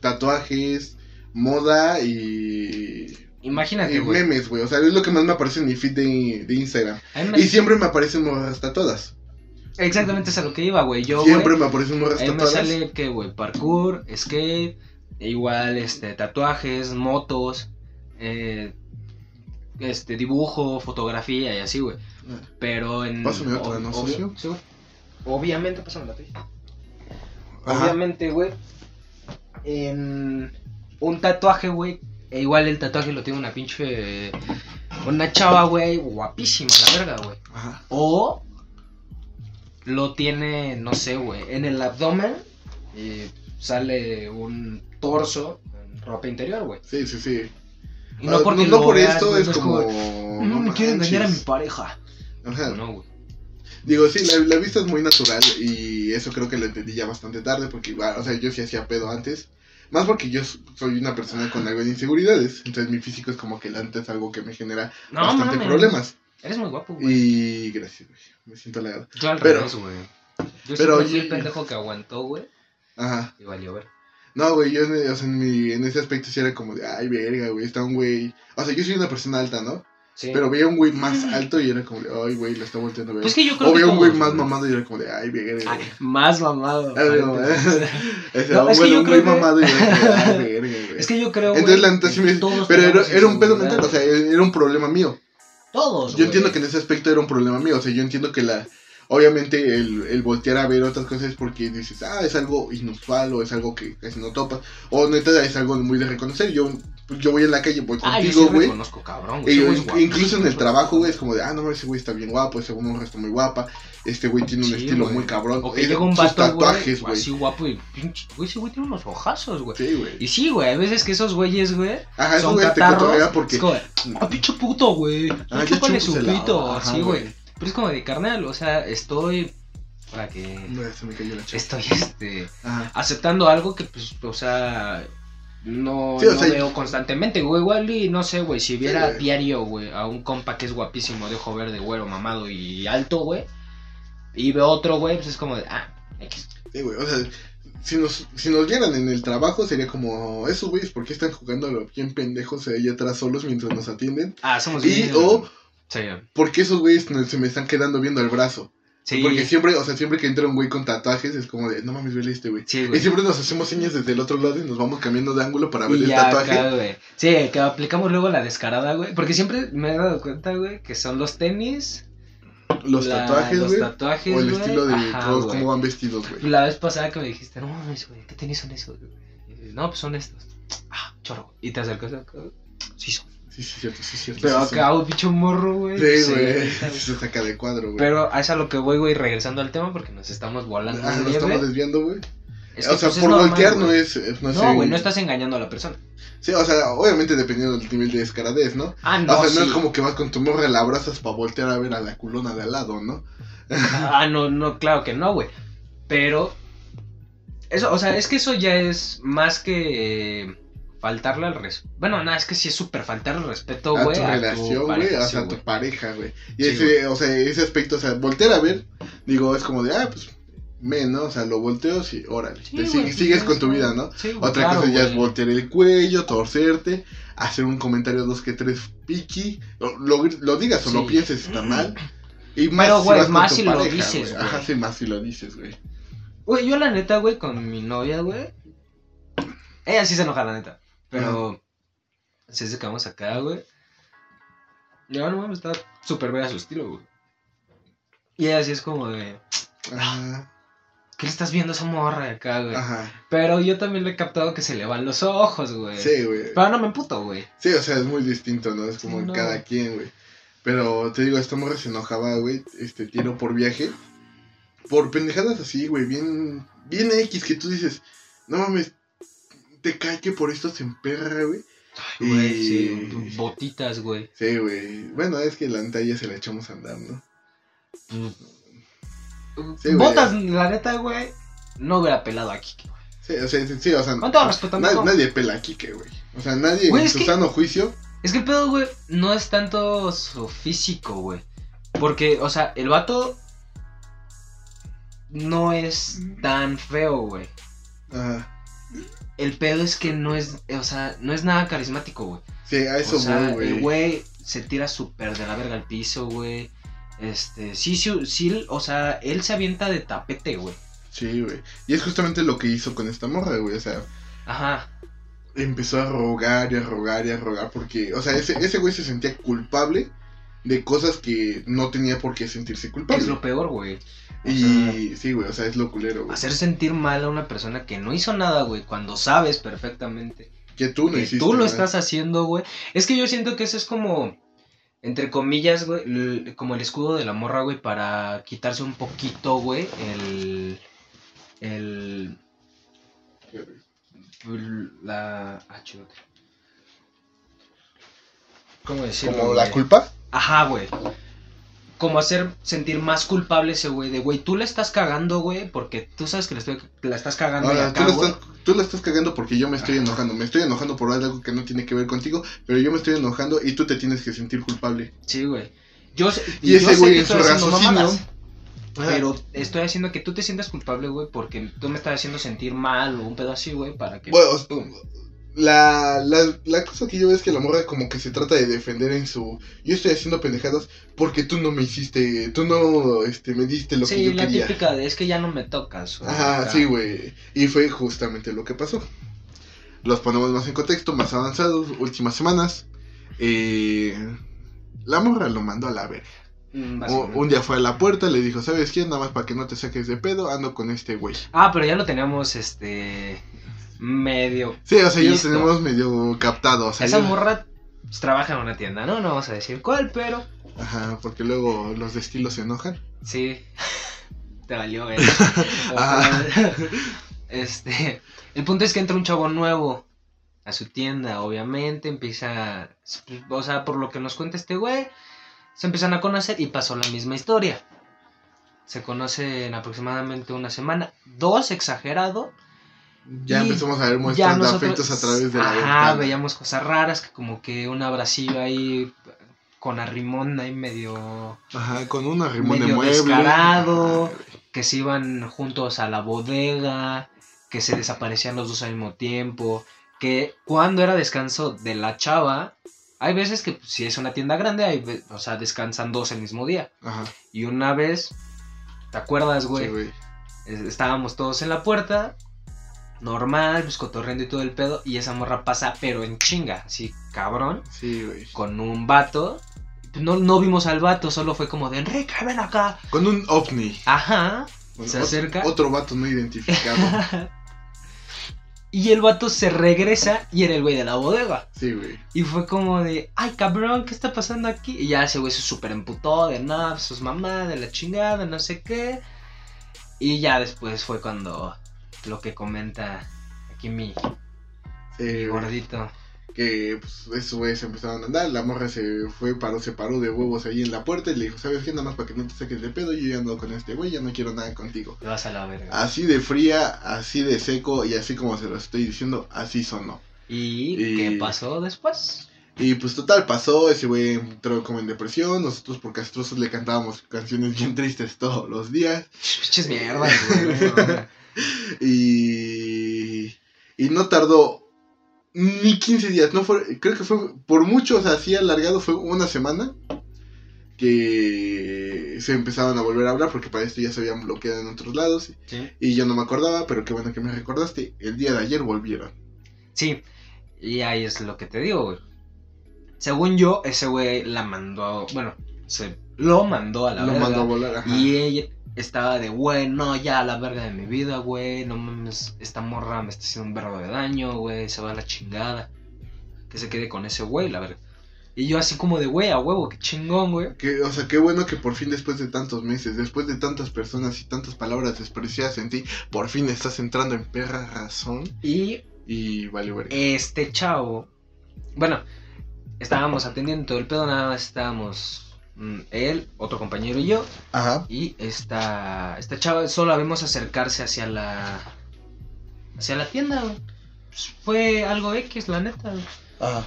tatuajes, moda y, Imagínate, y güey. memes, güey. O sea, es lo que más me aparece en mi feed de, de Instagram. A mí me- Y siempre me aparecen morras tatuadas. Exactamente es a lo que iba, güey. Yo, siempre me aparecen morras ahí me tatuadas. sale que, güey, parkour, skate, igual, este, tatuajes, motos, eh, este, dibujo, fotografía y así, güey. Pero en... Pásame otra, ¿no, obvio- socio? sí, güey. Obviamente, pásame la tuya. Ajá. Obviamente, güey, en un tatuaje, güey, e igual el tatuaje lo tiene una pinche... Una chava, güey, guapísima, la verga, güey. Ajá. O lo tiene, no sé, güey, en el abdomen y sale un torso en ropa interior, güey. Sí, sí, sí. Y Ah, no porque no lo por veas, esto es no como. No, me quiero engañar a mi pareja. Ajá. No, güey. Digo, sí, la, la vista es muy natural y eso creo que lo entendí ya bastante tarde porque o sea, yo sí hacía pedo antes. Más porque yo soy una persona con algo de inseguridades, entonces mi físico es como que el antes algo que me genera No, bastante problemas. Eres muy guapo, güey. Y gracias, güey, me siento halagado. Al pero- güey. Yo pero yo- el pendejo que aguantó, güey. Ajá. Y valió ver. No, güey, yo en, o sea, en, mi, en ese aspecto sí era como de, ay, verga, güey, está un güey. O sea, yo soy una persona alta, ¿no? Sí. Pero veía un güey más alto y era como de, ay, güey, lo está volteando a ver. Pues que yo creo o que veía un güey más mamado y era como de, ay, verga. Ay, güey. más mamado. Ah, no. Ese, No, es que bueno, yo un creo güey que- mamado y era como de, ay, verga, güey. Es que yo creo, Entonces la neta sí que me... todos Pero era, un pedo mental, o sea, era un problema mío. Todos, Yo entiendo que en ese aspecto era un problema mío, o sea, yo entiendo que la... Obviamente el, el voltear a ver otras cosas es porque dices, ah, es algo inusual o es algo que casi no topas. O neta es algo muy de reconocer. Yo, yo voy en la calle, voy Ah, contigo, sí güey. reconozco, cabrón, Y güey. Güey incluso en el güey. trabajo, güey, es como de, ah, no, ese güey está bien guapo, ese morra está muy guapa, este güey tiene un Sí, estilo güey. muy cabrón. O que llega un vato, tatuajes, güey, güey. así guapo y pinche, güey, ese güey tiene unos ojazos, güey. Sí, güey. Y sí, güey, a veces que esos güeyes, güey, Ajá, son güey te catarros. porque... Es como, de, ah, pinche puto, güey. Ah, Ah, chúpale su pito, así, güey. Pero es como de carnal, o sea, estoy. Para que. No, se me cayó la. Estoy, este. Ajá. Aceptando algo que, pues, o sea. No, Sí, o no sea, veo constantemente, güey. Igual y no sé, güey. Si viera güey. diario, güey, a un compa que es guapísimo, de ojo verde, güero, mamado y alto, güey. Y veo otro, güey, pues es como de, ah, X. Sí, güey, o sea, si nos, si nos vieran en el trabajo sería como, esos güeyes, ¿por qué están jugando a lo bien pendejos ahí atrás solos mientras nos atienden? Ah, somos Y bien- o, Sí, ¿por qué esos güeyes se me están quedando viendo el brazo? sí, Porque siempre, o sea, siempre que entra un güey con tatuajes es como de, no mames, vele este güey. sí, Y siempre nos hacemos señas desde el otro lado y nos vamos cambiando de ángulo para ver Y el ya tatuaje. güey. Sí, que aplicamos luego la descarada, güey. Porque siempre me he dado cuenta, güey, que son los tenis, Los la- tatuajes, los güey. tatuajes, O el güey. estilo de Ajá, todos cómo van vestidos, güey. La vez pasada que me dijiste, no mames, güey, ¿qué tenis son esos, güey? Y no, pues son estos. Ah, chorro. Y te acercas acá, sí son. Sí, sí, cierto, sí, cierto. Pero sí, acá, un bicho morro, güey. Sí, güey. Se saca de cuadro, güey. Pero es a lo que voy, güey, regresando al tema porque nos estamos volando. Ah, nos estamos desviando, güey. Es que, o sea, pues, es por normal, voltear no güey. es, no, No, güey, no estás engañando a la persona. Sí, o sea, obviamente dependiendo del nivel de descaradez, ¿no? Ah, no, o sea, no es como que vas con tu morra, la abrazas para voltear a ver a la culona de al lado, ¿no? Ah, no, no, claro que no, güey. Pero. Eso, o sea, es que eso ya es más que eh, faltarle al respeto. Bueno, nada, es que sí es súper faltar el respeto, a güey. tu a relación, güey, o sea, a tu pareja, güey. Y Sí, ese, o sea, ese aspecto, o sea, voltear a ver, digo, es como de, ah, pues, me, ¿no? O sea, lo volteo, sí, órale. Sí, te sigues, con tu vida, ¿no? Sí, Otra claro, cosa ya es voltear el cuello, torcerte, hacer un comentario dos que tres piqui, lo, lo, lo digas o lo pienses, está mal. Y más Pero, güey, con más tu si lo dices, güey. Ajá, sí, más si lo dices, güey. Güey, yo la neta, güey, con mi novia, güey. Ella sí se enoja, la neta. Pero. Si es que vamos acá, güey. Yo no mames, está súper ver a su estilo, güey. Y ella sí es como de. Ajá, ¿Qué le estás viendo a esa morra de acá, güey? ajá. Pero yo también le he captado que se le van los ojos, güey. Sí, güey. Pero no me emputo, güey. Sí, o sea, es muy distinto, ¿no? Es como Sí, no. cada quien, güey. Pero te digo, esta morra se enojaba, güey, este, tiro por viaje. Por pendejadas así, güey, bien, bien X, que tú dices, no mames, te cae que por esto se emperra, güey. Güey, Y- sí. Botitas, güey. Sí, güey. Bueno, es que la antalla se la echamos a andar, ¿no? Sí, güey. Botas, la neta, güey. No hubiera pelado aquí, güey. Sí, o sea, sí, sí, o sea, Con todo respeto, na- no. nadie pela a Kike, güey. O sea, nadie Güey, en su que- sano juicio. Es que el pedo, güey, no es tanto su físico, güey. Porque, o sea, el vato no es tan feo, güey. Ajá. El pedo es que no es, o sea, no es nada carismático, güey. Sí, a eso o sea, güey. el güey se tira súper de la verga al piso, güey. Este, sí, sí, sí, o sea, él se avienta de tapete, güey. Sí, güey. Y es justamente lo que hizo con esta morra, güey. O sea, Ajá. empezó a rogar y a rogar y a rogar porque, o sea, ese, ese güey se sentía culpable de cosas que no tenía por qué sentirse culpable. Es lo peor, güey. Y sí, güey, o sea, es lo culero, güey. Hacer sentir mal a una persona que no hizo nada, güey, cuando sabes perfectamente Que tú no que hiciste. tú lo ¿verdad? estás haciendo, güey. Es que yo siento que eso es como, entre comillas, güey, como el escudo de la morra, güey, para quitarse un poquito, güey, el... El... La... Ah. ¿Cómo decirlo? Como la güey? culpa. Ajá, güey. Como hacer sentir más culpable ese güey de, güey, tú le estás cagando, güey, porque tú sabes que le estoy, la estás cagando y Ahora, acá, tú, la estás, tú la estás cagando porque yo me estoy enojando. Me estoy enojando por algo que no tiene que ver contigo, pero yo me estoy enojando y tú te tienes que sentir culpable. Sí, güey. Yo, Y yo ese güey en su raciocinio. Pero estoy haciendo que tú te sientas culpable, güey, porque tú me estás haciendo sentir mal o un pedo así, güey, para que... Bueno, la, la, la cosa que yo veo es que la morra como que se trata de defender en su... Yo estoy haciendo pendejadas porque tú no me hiciste, tú no este, me diste lo que sí, yo la quería. típica de es que ya no me tocas. Ajá, sí, güey. Y fue justamente lo que pasó. Los ponemos más en contexto, más avanzados, últimas semanas. Eh, la morra lo mandó a la verga. Mm, Un, básicamente. un día fue a la puerta, le dijo, ¿sabes qué? Nada más para que no te saques de pedo, ando con este güey. Ah, pero ya lo teníamos, este... Medio... Sí, o sea, Listo. tenemos medio captado. O sea, Esa morra pues, trabaja en una tienda, ¿no? No vamos a decir cuál, pero... Ajá, porque luego los de estilo se enojan. Sí. Te valió. Ajá. este. El punto es que entra un chavo nuevo a su tienda, obviamente. Empieza. O sea, por lo que nos cuenta este güey. Se empiezan a conocer y pasó la misma historia. Se conocen aproximadamente una semana. Dos, exagerado. Ya Y empezamos a ver muestras de afectos a través de la Ajá, veíamos cosas raras, que como que un abracillo ahí con arrimón ahí medio. Ajá, con un arrimón de medio mueble. descarado. Ajá, que se iban juntos a la bodega, que se desaparecían los dos al mismo tiempo, que cuando era descanso de la chava, hay veces que si es una tienda grande, hay, o sea, descansan dos el mismo día. Ajá, Y una vez, ¿te acuerdas, güey? sí, güey. Es- Estábamos todos en la puerta, normal, pues cotorreando y todo el pedo, y esa morra pasa, pero en chinga, así cabrón, Sí, güey. con un vato. No, no vimos al vato, solo fue como de Enrique, ven acá. Con un ovni. Ajá. Bueno, Se acerca. Otro vato no identificado. y el vato se regresa y era el güey de la bodega. sí, güey. Y fue como de, ay cabrón, ¿qué está pasando aquí? Y ya ese güey se super emputó de nada, sus mamás, de la chingada, no sé qué. Y ya después fue cuando lo que comenta aquí mi, Sí, mi güey. gordito. Que pues, esos güeyes empezaron a andar. La morra se fue, paró, se paró de huevos ahí en la puerta y le dijo: ¿Sabes qué? Nada más para que no te saques de pedo. Yo ya ando con este güey, ya no quiero nada contigo. Te vas a la verga. Así de fría, así de seco y así como se lo estoy diciendo, así sonó. ¿Y, y- qué pasó después? Y pues total, pasó, ese güey entró como en depresión, nosotros por castrosos le cantábamos canciones bien tristes todos los días. Pinches mierdas, güey. Y, y no tardó ni 15 días, no fue, creo que fue por mucho, o sea, así alargado fue una semana que se empezaban a volver a hablar porque para esto ya se habían bloqueado en otros lados Sí. y yo no me acordaba, pero qué bueno que me recordaste, el día de ayer volvieron. Sí, y ahí es lo que te digo, güey. Según yo, ese güey la mandó, bueno, se lo mandó a la Lo verga. mandó a volar, ajá. Y ella estaba de, güey, no, ya la verga de mi vida, güey, no mames, esta morra me está haciendo un verbo de daño, güey, se va a la chingada. Que se quede con ese güey, la verga. Y yo así como de, güey, a huevo, qué chingón, güey. Que, o sea, qué bueno que por fin después de tantos meses, después de tantas personas y tantas palabras despreciadas en ti, por fin estás entrando en perra razón Y y vale verga. este chavo, bueno, estábamos atendiendo todo el pedo, nada más estábamos él, otro compañero y yo. Ajá. Y esta, esta chava solo la vimos acercarse hacia la hacia la tienda. Pues fue algo X, la neta. Ajá.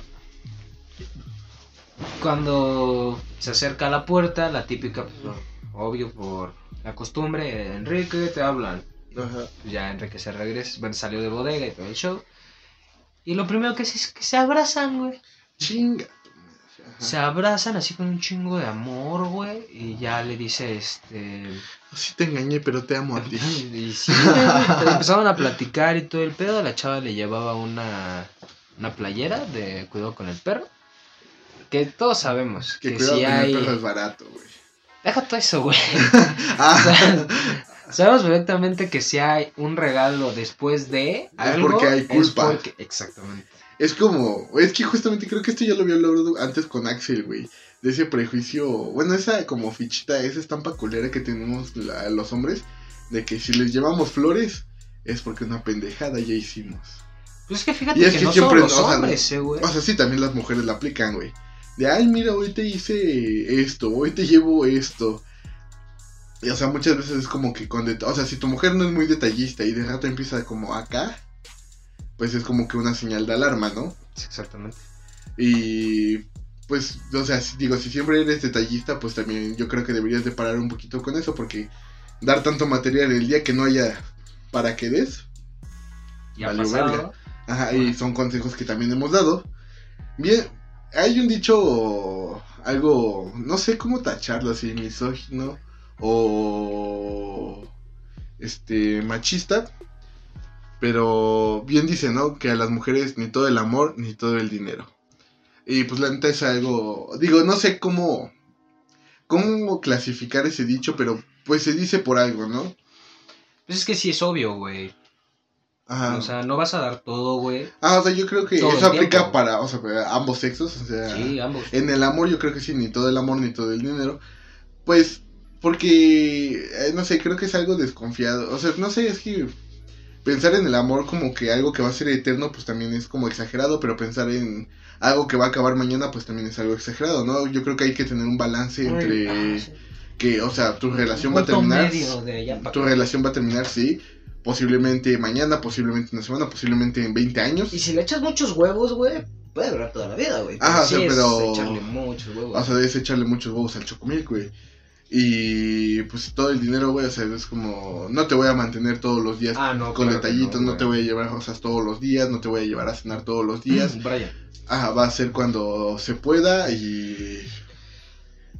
cuando se acerca a la puerta, la típica, pues, obvio por la costumbre, Enrique, te hablan. Ajá. Ya Enrique se regresa, bueno, salió de bodega y todo el show. Y lo primero que es, es que se abrazan, güey. Chinga. Ajá. Se abrazan así con un chingo de amor, güey. Y ya le dice, este... Sí te engañé, pero te amo a ti. Y sí, güey, empezaron a platicar y todo el pedo. La chava le llevaba una, una playera de cuidado con el perro. Que todos sabemos Que que, cuidado si con el hay... perro es barato, güey. Deja todo eso, güey. Ah, Sabemos perfectamente que si hay un regalo después de algo, porque hay es culpa. porque- Exactamente. Es como, es que justamente creo que esto ya lo había hablado antes con Axel, güey. De ese prejuicio, bueno, esa como fichita, esa estampa culera que tenemos la- los hombres, de que si les llevamos flores, es porque una pendejada ya hicimos. Pues es que fíjate Y es que, que no siempre, los o sea, hombres, eh, güey. O sea, sí, también las mujeres la aplican, güey. De, ay, mira, hoy te hice esto, hoy te llevo esto. Y, o sea, muchas veces es como que con... O sea, si tu mujer no es muy detallista y de rato empieza como acá, pues es como que una señal de alarma, ¿no? Exactamente. Y pues, o sea, digo, si siempre eres detallista, pues también yo creo que deberías de parar un poquito con eso, porque dar tanto material el día que no haya para que des, Ya pasado. verga. Ajá, y son consejos que también hemos dado. Bien, hay un dicho, algo, no sé cómo tacharlo así, misógino o este machista, pero bien dice, ¿no? Que a las mujeres ni todo el amor ni todo el dinero. Y pues la neta es algo, digo, no sé cómo, cómo clasificar ese dicho, pero pues se dice por algo, ¿no? Pues es que sí es obvio, güey. Ajá. O sea, no vas a dar todo, güey. Ah, o sea, yo creo que Todo eso aplica tiempo. para, o sea, para ambos sexos, o sea, Sí, ambos. en el amor yo creo que sí, ni todo el amor ni todo el dinero, pues, porque, eh, no sé, creo que es algo desconfiado, o sea, no sé, es que pensar en el amor como que algo que va a ser eterno, pues también es como exagerado, pero pensar en algo que va a acabar mañana, pues también es algo exagerado, ¿no? Yo creo que hay que tener un balance entre Ah, sí. que, o sea, tu relación va a terminar, tu relación va a terminar, sí, posiblemente mañana, posiblemente una semana, posiblemente en 20 años. Y si le echas muchos huevos, güey, puede durar toda la vida, güey. Ajá, o sí es pero- echarle muchos huevos. O sea, debes echarle muchos huevos al chocomilk, güey. Y pues todo el dinero, güey, o sea, es como, no te voy a mantener todos los días ah, no, con claro detallitos, no, te voy a llevar rosas todos los días, no te voy a llevar a cenar todos los días. Brian. Ajá, va a ser cuando se pueda y...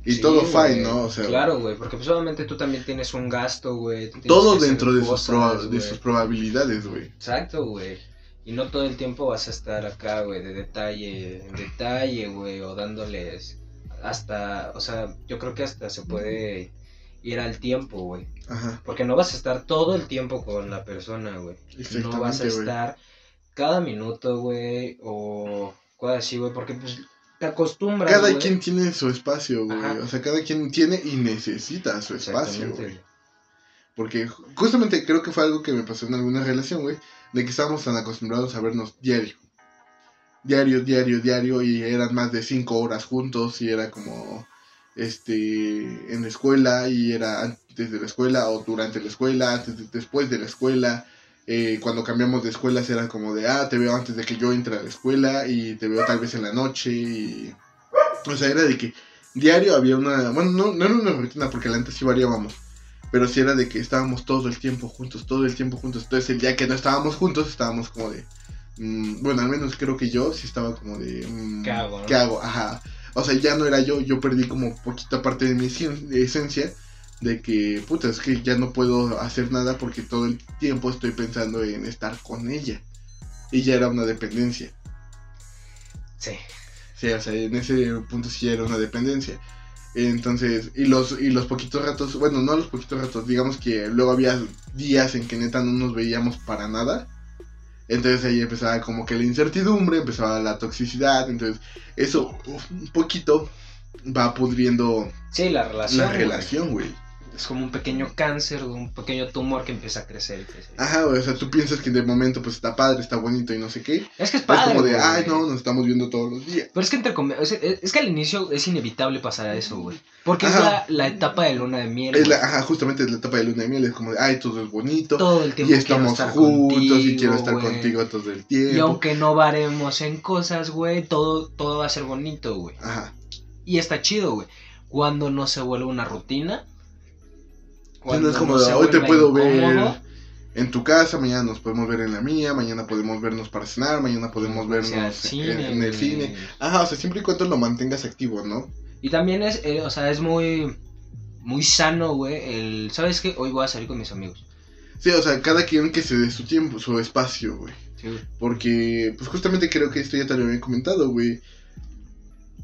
Y Sí, todo güey. fine, ¿no? O sea, Claro, güey, porque pues obviamente tú también tienes un gasto, güey. todo dentro de sus, cosas, proba- de sus probabilidades, güey. Exacto, güey. Y no todo el tiempo vas a estar acá, güey, de detalle en detalle, güey, o dándoles hasta, o sea, yo creo que hasta se puede ir al tiempo, güey. Ajá, Porque no vas a estar todo el tiempo con la persona, güey. No vas a estar cada minuto, güey, o cosas así, güey, porque pues te acostumbras, Cada quien tiene su espacio, güey. O sea, cada quien tiene y necesita su espacio, güey. Porque ju- justamente creo que fue algo que me pasó en alguna relación, güey. De que estábamos tan acostumbrados a vernos diario. Diario, diario, diario. Y eran más de cinco horas juntos. Y era como. Este. En la escuela. Y era antes de la escuela. O durante la escuela. Antes de- después de la escuela. eh, cuando cambiamos de escuelas era como de. Ah, te veo antes de que yo entre a la escuela. Y te veo tal vez en la noche. Y. O sea, era de que. Diario había una. Bueno, no, no era una rutina. Porque antes sí variábamos. Pero sí era de que estábamos todo el tiempo juntos, todo el tiempo juntos. Entonces el día que no estábamos juntos, estábamos como de... mm, bueno, al menos creo que yo sí estaba como de... mm, ¿Qué hago, no? ¿Qué hago? Ajá. O sea, ya no era yo, yo perdí como poquita parte de mi de esencia. De que, puta, es que ya no puedo hacer nada porque todo el tiempo estoy pensando en estar con ella. Y ya era una dependencia. Sí. Sí, o sea, en ese punto sí era una dependencia. Entonces, y los, y los poquitos ratos, bueno, no los poquitos ratos, digamos que luego había días en que neta no nos veíamos para nada. Entonces ahí empezaba como que la incertidumbre, empezaba la toxicidad, entonces eso uf, un poquito va pudriendo Sí, la relación. la relación, güey. Es como un pequeño cáncer, un pequeño tumor que empieza a crecer y crecer. Ajá, güey, o sea, tú piensas que de momento pues está padre, está bonito y no sé qué. Es que es Es padre. como de, güey. ay, no, nos estamos viendo todos los días. Pero es que entre es, es- es que al inicio es inevitable pasar a eso, güey. Porque es la, la etapa de luna de miel. Es la, ajá, justamente es la etapa de luna de miel, es como de, ay, todo es bonito. Todo el tiempo Y estamos estar juntos y quiero estar güey. contigo todo el tiempo. Y aunque no varemos en cosas, güey, todo, todo va a ser bonito, güey. Ajá. Y está chido, güey. Cuando no se vuelve una rutina. Sí, no es como, se hoy te puedo ver incómodo. en tu casa, mañana nos podemos ver en la mía, mañana podemos vernos para cenar, mañana podemos O vernos sea, en, cine, en el güey. cine. Ajá, o sea, siempre y cuando lo mantengas activo, ¿no? Y también es, eh, o sea, es muy, muy sano, güey, el, ¿sabes qué? Hoy voy a salir con mis amigos. Sí, o sea, cada quien que se dé su tiempo, su espacio, güey. Sí, güey. Porque, pues justamente creo que esto ya te lo había comentado, güey.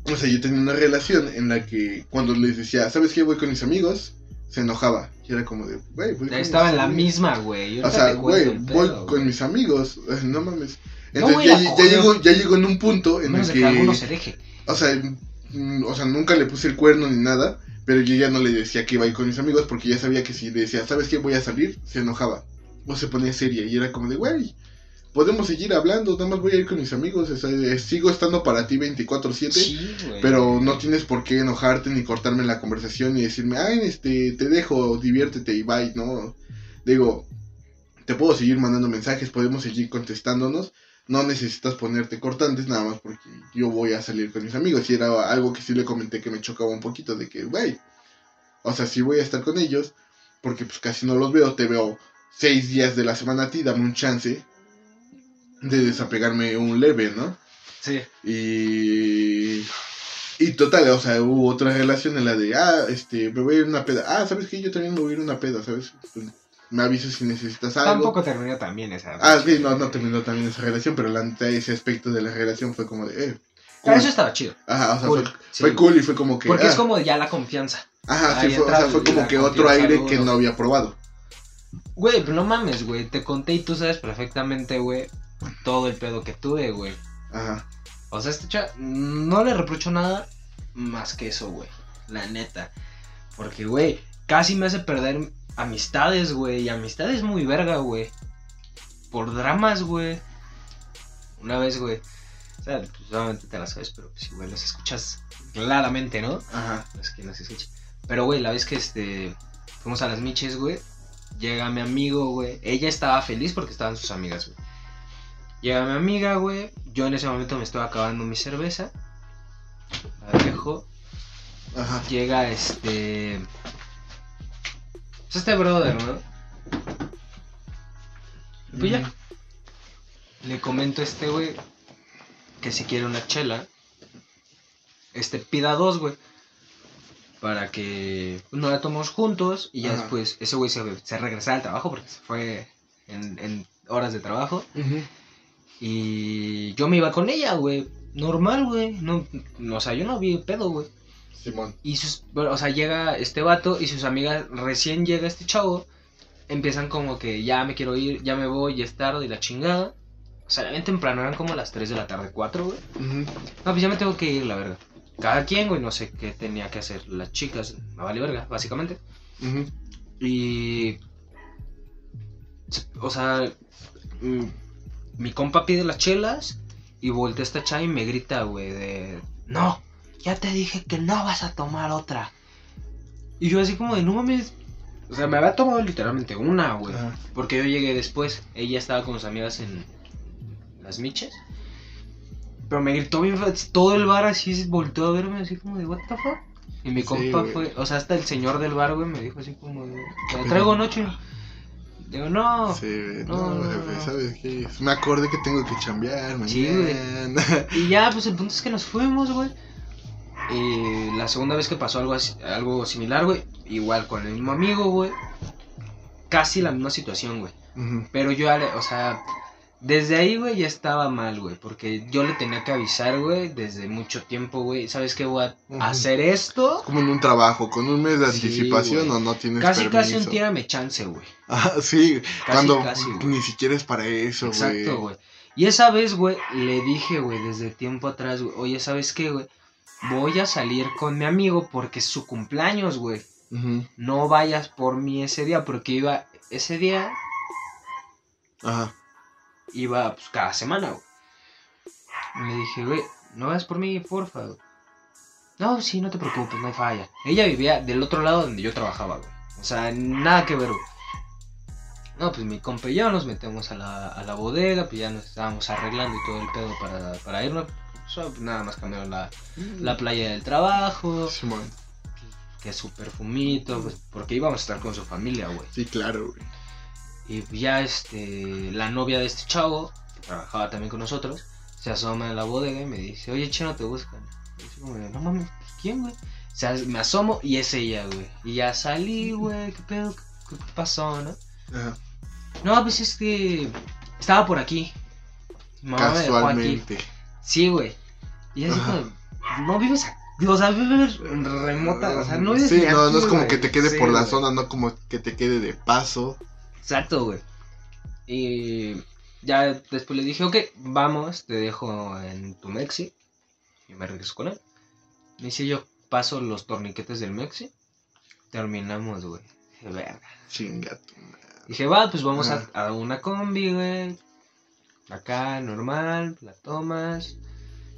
O sea, yo tenía una relación en la que cuando les decía, ¿sabes qué? Voy con mis amigos, se enojaba. Y era como de, güey, voy con Estaba mis en la amigos". misma, güey. O sea, güey, voy pedo, con mis amigos, no mames. Entonces ya, ya llegó, ya llegó en un punto en menos el que que, se deje. o sea, mm, o sea, nunca le puse el cuerno ni nada, pero yo ya no le decía que iba a ir con mis amigos porque ya sabía que si le decía, ¿sabes qué? Voy a salir, se enojaba. O se ponía seria y era como de, güey, podemos seguir hablando, nada más voy a ir con mis amigos, o sea, eh, sigo estando para ti 24/7. Sí, güey. Pero no tienes por qué enojarte ni cortarme la conversación y decirme, ay, este, te dejo, diviértete y bye, ¿no? Digo, te puedo seguir mandando mensajes, podemos seguir contestándonos, no necesitas ponerte cortantes nada más porque yo voy a salir con mis amigos. Y era algo que sí le comenté que me chocaba un poquito de que, güey, o sea, sí voy a estar con ellos, porque pues casi no los veo, te veo seis días de la semana a ti, dame un chance de desapegarme un leve, ¿no? Sí. Y. Y total, o sea, hubo otra relación en la de, ah, este, me voy a ir a una peda. Ah, ¿sabes qué? Yo también me voy a ir a una peda, ¿sabes? Pues, me avisas si necesitas algo. Tampoco terminó también esa. Ah, sí, no, no terminó también esa relación, pero la ese aspecto de la relación fue como de, eh. Pero eso estaba chido. Ajá, o sea, Cool, fue, sí. fue cool y fue como que. Porque ah, es como ya la confianza. Ajá, sí, fue, o sea, fue como que otro aire que no había probado. Güey, no mames, güey. Te conté y tú sabes perfectamente, güey, todo el pedo que tuve, güey. Ajá. O sea, este cha... no le reprocho nada más que eso, güey. La neta. Porque, güey, casi me hace perder amistades, güey. Y amistades muy verga, güey. Por dramas, güey. Una vez, güey. O sea, pues obviamente te la sabes, pero pues igual las escuchas claramente, ¿no? Ajá. Es que no se escuche. Pero, güey, la vez que este. Fuimos a las miches, güey. Llega mi amigo, güey. Ella estaba feliz porque estaban sus amigas, güey. Llega mi amiga, güey. Yo en ese momento me estaba acabando mi cerveza. La dejo. Ajá. Llega este. Pues este brother, ¿no? Pues ya. Le comento a este güey que si quiere una chela, este pida dos, güey. Para que no la tomemos juntos y ya Ajá. después ese güey se, se regresara al trabajo porque se fue en, en horas de trabajo. Ujú. Y yo me iba con ella, güey. Normal, güey. No, no, o sea, yo no vi pedo, güey. Simón. Y sus, bueno, o sea, llega este vato y sus amigas, recién llega este chavo, empiezan como que ya me quiero ir, ya me voy, ya es tarde y la chingada. O sea, bien temprano, eran como las 3 de la tarde, 4, güey. No, pues ya me tengo que ir, la verdad. Cada quien, güey, no sé qué tenía que hacer las chicas, me vale verga, básicamente. Y. O sea, mm, mi compa pide las chelas y voltea esta chava y me grita, güey, de. No, ya te dije que no vas a tomar otra. Y yo así como de, no mames. O sea, me había tomado literalmente una, güey. Porque yo llegué después. Ella estaba con sus amigas en las miches. Pero me gritó bien Todo el bar así volteó a verme así como de, ¿What the fuck? Y mi compa fue, o sea, hasta el señor del bar, güey, me dijo así como de, "¿Te traigo noche? Digo, no. Sí, güey, No, no, jefe. ¿sabes qué? Me acordé que tengo que chambear mañana. Sí, güey. Y ya, pues el punto es que nos fuimos, güey. Y la segunda vez que pasó algo, así- algo similar, güey, igual con el mismo amigo, güey. Casi la misma situación, güey. Pero yo, o sea, desde ahí, güey, ya estaba mal, güey. Porque yo le tenía que avisar, güey, desde mucho tiempo, güey. ¿Sabes qué? Voy a hacer esto. Como en un trabajo, con un mes de Sí, anticipación o no tienes Casi, casi un permiso. tírame chance, güey. Ah, sí, Casi, cuando casi, ni siquiera es para eso, güey. Exacto, güey. Y esa vez, güey, le dije, güey, desde tiempo atrás, güey, oye, ¿sabes qué, güey? Voy a salir con mi amigo porque es su cumpleaños, güey. No vayas por mí ese día, porque iba, ese día Ajá. Iba, pues, cada semana, güey. Y le dije, güey, no vayas por mí, porfa, güey. No, sí, no te preocupes, no hay falla. Ella vivía del otro lado donde yo trabajaba, güey. O sea, nada que ver, güey. No, pues mi compa y yo nos metemos a la, a la bodega, pues ya nos estábamos arreglando y todo el pedo para, para irnos. Solo, pues, nada más cambiaron la, la playa del trabajo, Simón. que su perfumito, pues, porque íbamos a estar con su familia, güey. Sí, claro, güey. Y ya este, la novia de este chavo, que trabajaba también con nosotros, se asoma en la bodega y me dice, oye, chino, te buscan. Y yo como de, no mames, pues, ¿quién, güey? O sea, me asomo y es ella, güey. Y ya salí, güey, ¿qué pedo? ¿Qué, qué pasó, no? Ajá. No, pues es que estaba por aquí. Mamá aquí. Casualmente. Sí, güey. Y así como, no vives aquí. O sea, vives remota, o sea, no vives Sí, no, aquí, no es como que te quede Sí, por la zona, no como que te quede de paso. Exacto, güey. Y ya después le dije, ok, vamos, te dejo en tu Mexi. Y me regreso con él. Me dice yo, paso los torniquetes del Mexi. Terminamos, güey. Verga. Chinga tu madre. Dije, va, pues vamos a, Ajá. a una combi, güey. Acá, normal, la tomas.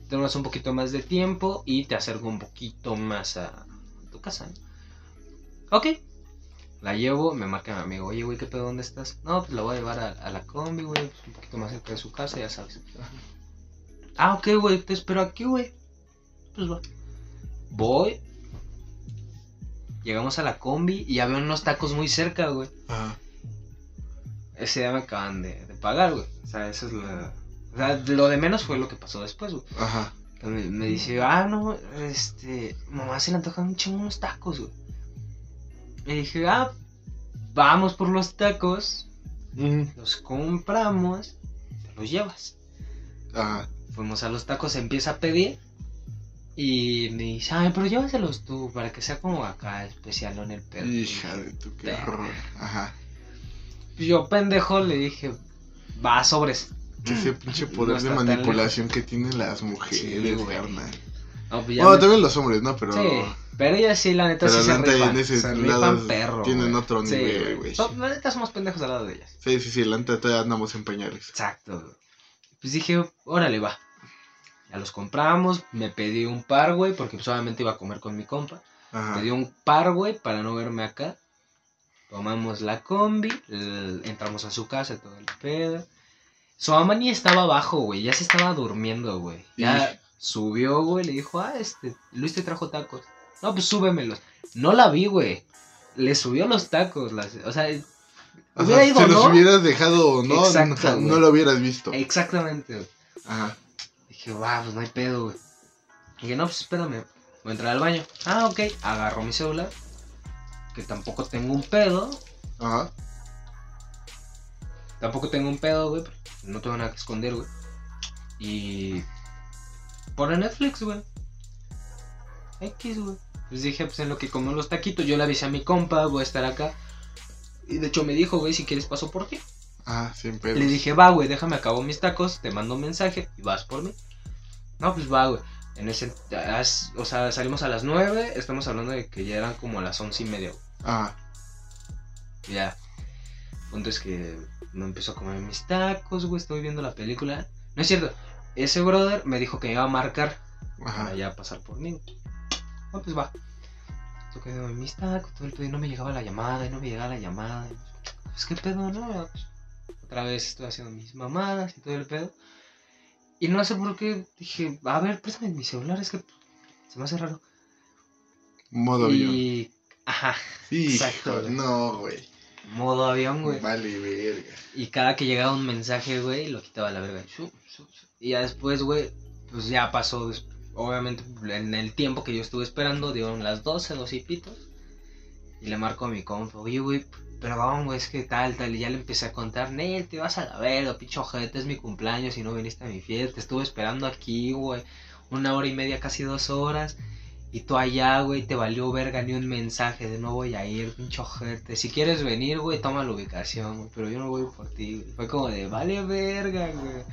Tomas un poquito más de tiempo y te acerco un poquito más a tu casa. ¿no? Ok. La llevo, me marca mi amigo, oye, güey, ¿qué pedo? ¿Dónde estás? No, pues la voy a llevar a, a la combi, güey, pues, un poquito más cerca de su casa, ya sabes. Ah, ok, güey, te espero aquí, güey. Pues va. Voy. Llegamos a la combi y había unos tacos muy cerca, güey. Ajá. Ese día me acaban de, de pagar, güey. O sea, eso es lo... O sea, lo de menos fue lo que pasó después, güey. Ajá. Me, me dice, ah, no, este... Mamá se le antojan un chingo unos tacos, güey. Y dije, ah, vamos por los tacos. Mm, Los compramos. Te los llevas. Ajá. Fuimos a los tacos, empieza a pedir. Y me dice, ay, pero llévaselos tú, para que sea como acá especial en el pedo. Hija de tu qué horror. Ajá. Yo, pendejo, le dije, va, sobres. Ese pinche poder No de manipulación que tienen las mujeres, Sí, güey. No, pues ya Bueno, me- también los hombres, ¿no? Pero. Sí, pero ellas sí, la neta, Pero sí se rifan. ese se rifan perro, tienen güey. otro Sí, nivel, güey. So- La neta somos pendejos al lado de ellas. Sí, sí, sí, la neta todavía andamos en pañales. Exacto, güey. Pues dije, órale, va. Ya los compramos, me pedí un par, güey, porque solamente iba a comer con mi compa. Ajá. Pedí un par, güey, para no verme acá. Tomamos la combi, entramos a su casa, todo el pedo. Su mamá ni estaba abajo, güey, ya se estaba durmiendo, güey. Ya Y- subió, güey, le dijo, ah, este, Luis te trajo tacos. No, pues súbemelos. No la vi, güey. Le subió los tacos, las, o sea, hubiera ido, si los ¿no? hubieras dejado o no, Exacto, no, no lo hubieras visto. Exactamente, güey. Ajá. Dije, va, pues no hay pedo, güey. Dije, no, pues espérame. Voy a entrar al baño. Ah, ok. Agarro mi celular. Que tampoco tengo un pedo. Ajá. Tampoco tengo un pedo, güey. No tengo nada que esconder, güey. Y. Pone Netflix, güey. X, güey. Pues dije, pues en lo que como los taquitos, yo le avisé a mi compa, voy a estar acá. Y de hecho me dijo, güey, si quieres paso por ti. Ajá, sin pedos. Le dije, va, güey, déjame acabo mis tacos, te mando un mensaje y vas por mí. No, pues va, güey. En ese, o sea, salimos a las 9, estamos hablando de que ya eran como las once y media, güey. Ajá. Ya. Punto es que me empezó a comer mis tacos, güey, estoy viendo la película. No es cierto, ese brother me dijo que me iba a marcar para Ajá. ya pasar por mí. güey. No, pues va. Quedé en mis tacos, todo el pedo, y no me llegaba la llamada, y no me llegaba la llamada. y, Pues qué pedo, ¿no? Pues, otra vez estoy haciendo mis mamadas y todo el pedo. Y no sé por qué dije, a ver, préstame mi celular, es que se me hace raro. Modo avión. y. Ajá, exacto, güey. no, güey. modo avión, güey. Vale, verga. Y cada que llegaba un mensaje, güey, lo quitaba la verga. Y ya después, güey, pues ya pasó. Obviamente, en el tiempo que yo estuve esperando, dieron las 12, 12 y. Y le marco mi compa, oye, güey, perdón, güey, es que tal, tal. Y ya le empecé a contar, Nel, te vas a la verga, pinche ojete, es mi cumpleaños y no viniste a mi fiesta. Estuve esperando aquí, güey, una hora y media, casi dos horas. Y tú allá, güey, te valió verga ni un mensaje de no voy a ir, pinche ojete. Si quieres venir, güey, toma la ubicación, güey, pero yo no voy por ti, güey. Fue como de, vale verga, güey.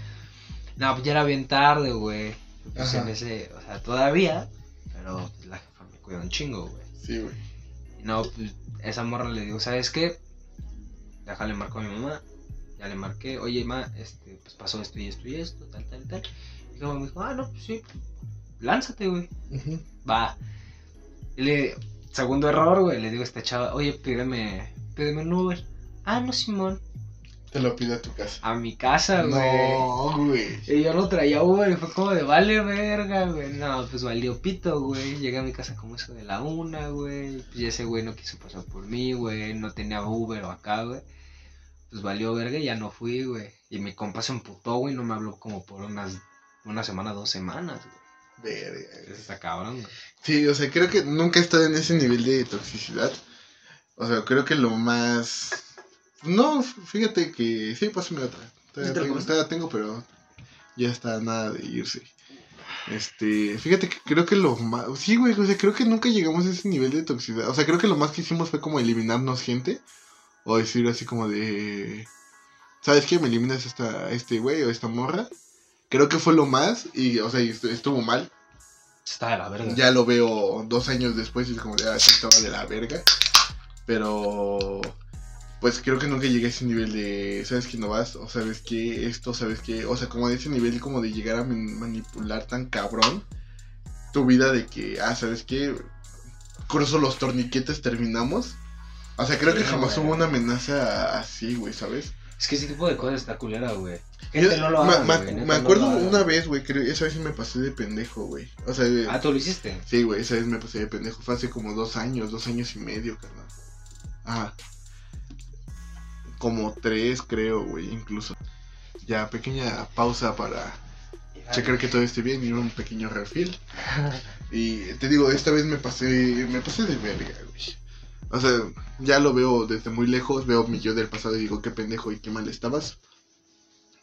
No, pues ya era bien tarde, güey. Pues en ese, o sea, todavía, pero pues, la jefa me cuida un chingo, güey. Sí, güey. Y no, pues esa morra le digo, ¿sabes qué? Déjale marco a mi mamá. Ya le marqué, oye, ma, este, pues pasó esto y esto y esto, tal, tal, tal. Y como me dijo, ah, no, pues sí, lánzate, güey. Va. Y le, segundo error, güey, le digo a esta chava, oye, pídeme, pídeme un Uber. Ah, no, Simón. Te lo pido a tu casa. A mi casa, güey. No, güey. Y yo lo traía Uber y fue como de vale verga, güey. No, pues valió pito, güey. Llegué a mi casa como eso de la una, güey. Y ese güey no quiso pasar por mí, güey. No tenía Uber o acá, güey. Pues valió verga y ya no fui, güey. Y mi compa se emputó, güey. No me habló como por unas una semana, dos semanas, güey. Verga. Está cabrón, güey. Sí, o sea, creo que nunca he estado en ese nivel de toxicidad. O sea, creo que lo más. No, fíjate que. Sí, pásame otra. Todavía ¿Sí te la tengo, paso? todavía tengo, pero ya está nada de irse. Este, fíjate que creo que lo más. Sí, güey, o sea, creo que nunca llegamos a ese nivel de toxicidad. O sea, creo que lo más que hicimos fue como eliminarnos gente. O decir así como de. ¿Sabes qué? Me eliminas esta, este güey o esta morra. Creo que fue lo más. Y, o sea, estuvo mal. Está de la verga. Ya lo veo dos años después y es como de, ah, sí estaba de la verga. Pero, pues creo que nunca llegué a ese nivel de, ¿sabes que no vas? O sabes que esto, ¿sabes que O sea, como de ese nivel como de llegar a man- manipular tan cabrón tu vida de que, ah, ¿sabes qué? Cruzo los torniquetes, terminamos. O sea, creo que jamás güey. hubo una amenaza así, güey, ¿sabes? Es que ese tipo de cosas está culera, güey. Yo- Gente, no lo me, güey, me no acuerdo lo una vez, güey, creo, esa vez me pasé de pendejo, güey. O sea, Ah, tú lo hiciste. Sí, güey, esa vez me pasé de pendejo. Fue hace como dos años, dos años y medio, carnal. Ajá. Como tres, creo, güey, incluso. Ya, pequeña pausa para checar que todo esté bien y un pequeño refill. Y te digo, esta vez me pasé, me pasé de verga, güey. O sea, ya lo veo desde muy lejos, veo mi yo del pasado y digo, qué pendejo y qué mal estabas.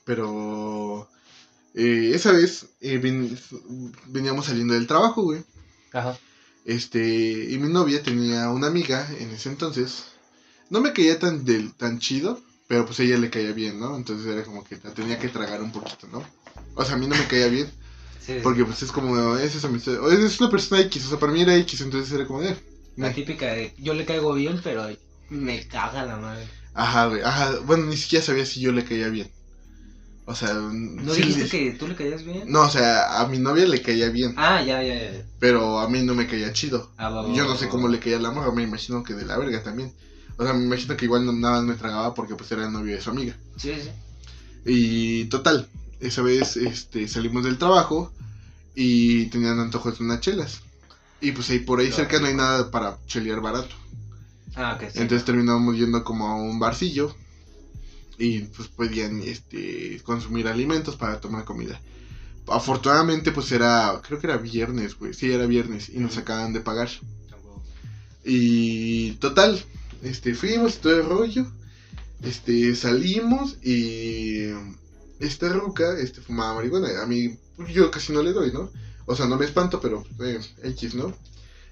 Pero eh, esa vez eh, ven- veníamos saliendo del trabajo, güey. Ajá. Este, y mi novia tenía una amiga en ese entonces. No me caía tan del, tan chido, pero pues a ella le caía bien, ¿no? Entonces era como que la tenía que tragar un poquito, ¿no? O sea, a mí no me caía bien, Sí, porque pues es como, es esa amistad, es una persona X, o sea, para mí era X, entonces era como de... La típica de yo le caigo bien, pero me caga la madre. Ajá, güey, ajá, bueno, ni siquiera sabía si yo le caía bien. O sea, ¿No sí dijiste le- que tú le caías bien? No, o sea, a mi novia le caía bien, Ah, ya, ya, ya. pero a mí no me caía chido. Ah, va, va, Yo va, no sé cómo le caía la morra, me imagino que de la verga también. O sea, me imagino que igual nada más me tragaba porque pues era el novio de su amiga. Sí, sí. Y total, esa vez este, salimos del trabajo y tenían antojos de unas chelas. Y pues ahí por ahí cerca no hay nada para chelear barato. Ah, ok, sí. Entonces terminamos yendo como a un barcillo y pues podían este, consumir alimentos para tomar comida. Afortunadamente pues era, creo que era viernes, güey. Sí, era viernes y nos acaban de pagar. Y total, este, fuimos y todo el rollo. Este, salimos y esta ruca, este, fumaba marihuana. A mí, yo casi no le doy, ¿no? O sea, no me espanto, pero eh, X, ¿no?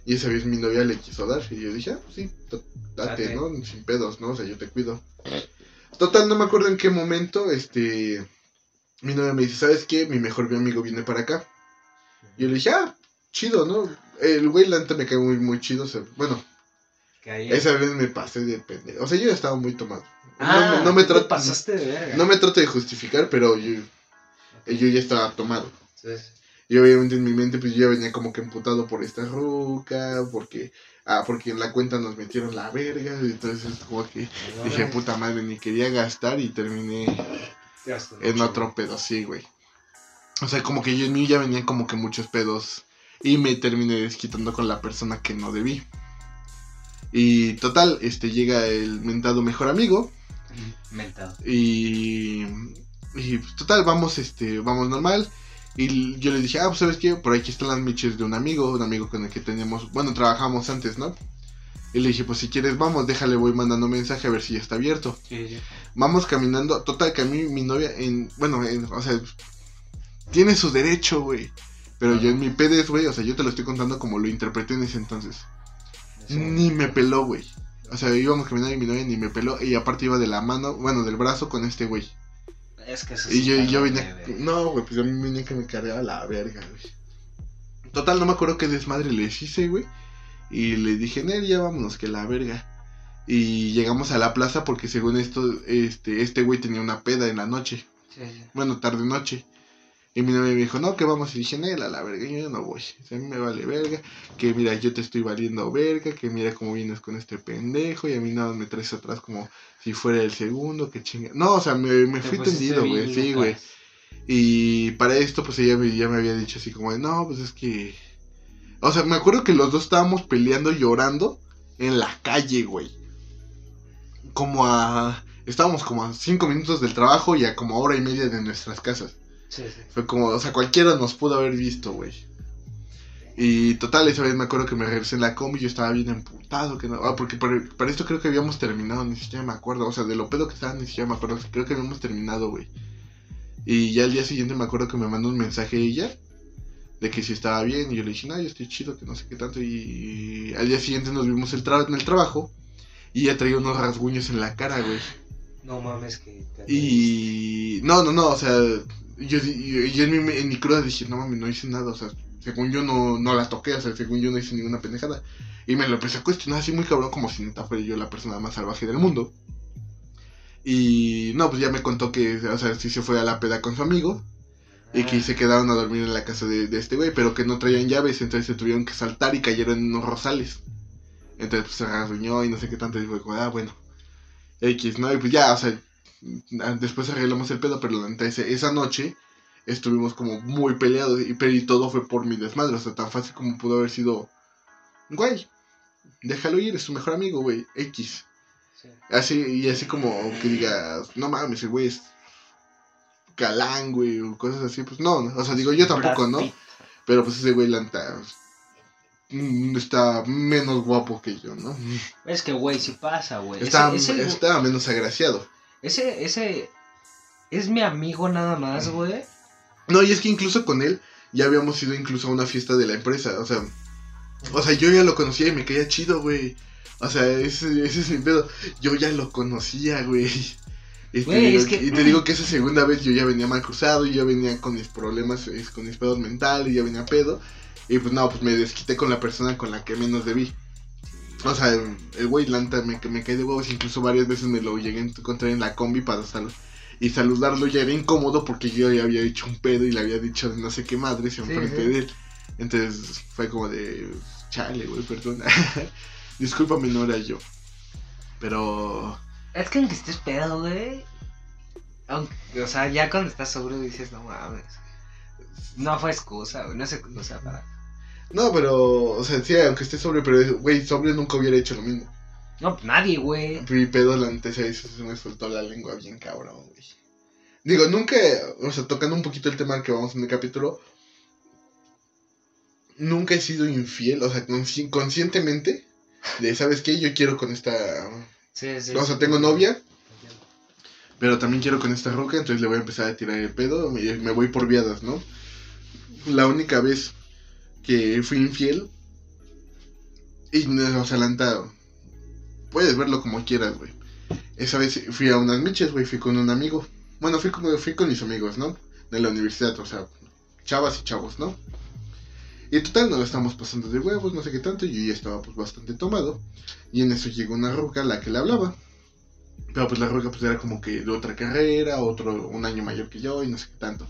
Y esa vez mi novia le quiso dar. Y yo dije, ah, pues sí, date, Date. ¿no? Sin pedos, ¿no? O sea, yo te cuido. Total, no me acuerdo en qué momento, este, mi novia me dice, ¿sabes qué? Mi mejor amigo viene para acá. Y yo le dije, ah, chido, ¿no? El güey, la neta, me cae muy, muy chido. o sea, bueno, ahí- esa vez me pasé de pendejo. O sea, yo ya estaba muy tomado. Ah, no, me- no me trato, pasaste de verga. no me trato de justificar, pero yo, yo ya estaba tomado. Sí. Y obviamente en mi mente, pues yo ya venía como que emputado por esta ruca, porque, ah, porque en la cuenta nos metieron la verga. Y entonces, como que dije, puta madre, ni quería gastar y terminé en otro pedo, sí, güey. O sea, como que yo en mí ya venían como que muchos pedos y me terminé desquitando con la persona que no debí. Y total, este llega el mentado mejor amigo Mentado. y, y pues, total, vamos este vamos normal y yo le dije, "Ah, pues sabes qué, por aquí están las miches de un amigo, un amigo con el que teníamos, bueno, trabajamos antes, ¿no?" Y le dije, "Pues si quieres, vamos, déjale, voy mandando mensaje a ver si ya está abierto." Sí, sí. Vamos caminando, total que a mí mi novia en, bueno, en- o sea, tiene su derecho, güey. Pero yo en mi pedes, güey, o sea, yo te lo estoy contando como lo interpreté en ese entonces. Ni me peló, güey. O sea, íbamos caminando y mi novia ni me peló. Y aparte iba de la mano, bueno, del brazo con este güey. Es que eso Y sí yo, y yo de verga. no, güey, pues me venía que me cargaba la verga, güey. Total, no me acuerdo qué desmadre les hice, güey. Y le dije, Nel, ya vámonos, que la verga. Y llegamos a la plaza porque según esto, este, este güey tenía una peda en la noche. Sí, sí. Bueno, tarde noche. Y mi novia me dijo, no, que vamos. Y dije, Nela, la verga, yo no voy. O sea, a mí me vale verga. Que mira, yo te estoy valiendo verga. Que mira cómo vienes con este pendejo. Y a mí nada me traes atrás como si fuera el segundo. Que chinga. No, o sea, me, me fui tendido, güey. Sí, güey. Y para esto, pues ella me, ya me había dicho así como de, no, pues es que... O sea, me acuerdo que los dos estábamos peleando, llorando en la calle, güey. Como a... Estábamos como a cinco minutos del trabajo y a como a hora y media de nuestras casas. Sí, sí. Fue como, o sea, cualquiera nos pudo haber visto, güey. Y total, esa vez me acuerdo que me regresé en la combi y yo estaba bien emputado. Que no, ah, porque para, para esto creo que habíamos terminado, ni siquiera me acuerdo. O sea, de lo pedo que estaba, ni siquiera me acuerdo. Creo que habíamos terminado, güey. Y ya al día siguiente me acuerdo que me mandó un mensaje ella de que si estaba bien. Y yo le dije, no, yo estoy chido, que no sé qué tanto. Y, al día siguiente nos vimos el tra- en el trabajo. Y ella traía unos rasguños en la cara, güey. No mames que... te- Y. No, no, no, o sea. Yo, yo, yo en, mi, en mi cruda dije, no mames, no hice nada, o sea, según yo no, no la toqué, o sea, según yo no hice ninguna pendejada. Y me lo empecé a cuestionar así muy cabrón, como si neta fuera yo la persona más salvaje del mundo. Y no, pues ya me contó que, o sea, sí se fue a la peda con su amigo. Y que se quedaron a dormir en la casa de, este güey, pero que no traían llaves, entonces se tuvieron que saltar y cayeron en unos rosales. Entonces pues se rasguñó y no sé qué tanto, y fue ah, bueno. X, ¿no? Y pues ya, o sea, después arreglamos el pedo, pero la neta, esa noche estuvimos como muy peleados, y, pero y todo fue por mi desmadre, o sea, tan fácil como pudo haber sido, güey, déjalo ir, es tu mejor amigo, güey, X. sí. Así, y así como que digas, no mames, el güey es galán, güey, o cosas así, pues no, o sea, digo, yo tampoco, ¿no? Pero pues ese güey, la neta, mm, está menos guapo que yo, ¿no? Es que, güey, sí pasa, güey. Está menos agraciado. Ese, ese es mi amigo nada más, güey. No, y es que incluso con él ya habíamos ido incluso a una fiesta de la empresa, o sea, o sea, yo ya lo conocía y me caía chido, güey. O sea, ese, ese es mi pedo. Yo ya lo conocía, güey. Y te, digo, es que- y te digo que esa segunda vez yo ya venía mal cruzado, y yo venía con mis problemas, con mis pedos mentales, ya venía pedo. Y pues no, pues me desquité con la persona con la que menos debí. O sea, el- el güey Lanta me, me cae de huevos, incluso varias veces me lo llegué a encontrar en la combi para sal y saludarlo ya era incómodo porque yo ya había hecho un pedo y le había dicho de no sé qué madres enfrente sí. de él. Entonces fue como de, chale, güey, perdona. Discúlpame, no era yo. Pero, Es que aunque estés pedo, güey. Aunque, o sea, ya cuando estás seguro dices, no mames. No fue excusa, güey. No es excusa para. No, pero, o sea, sí, aunque esté sobre, pero, güey, sobre nunca hubiera hecho lo mismo. No, pues nadie, güey. Mi pedo la antes se se me soltó la lengua bien cabrón, güey. Digo, nunca, o sea, tocando un poquito el tema que vamos en el capítulo, nunca he sido infiel, o sea, consci- conscientemente, de, ¿sabes qué? Yo quiero con esta, Sí, sí. o sea, sí. tengo novia, pero también quiero con esta roca, entonces le voy a empezar a tirar el pedo, me, me voy por viadas, ¿no? La única vez que fui infiel, y no, o sea, la neta, puedes verlo como quieras, güey. Esa vez fui a unas miches, güey, fui con un amigo. Bueno, fui con, mis amigos, ¿no? De la universidad, o sea, chavas y chavos, ¿no? Y total, nos la estamos pasando de huevos, no sé qué tanto, yo ya estaba pues bastante tomado. Y en eso llegó una ruca la que le hablaba. Pero pues la ruca pues era como que de otra carrera, otro, un año mayor que yo y no sé qué tanto.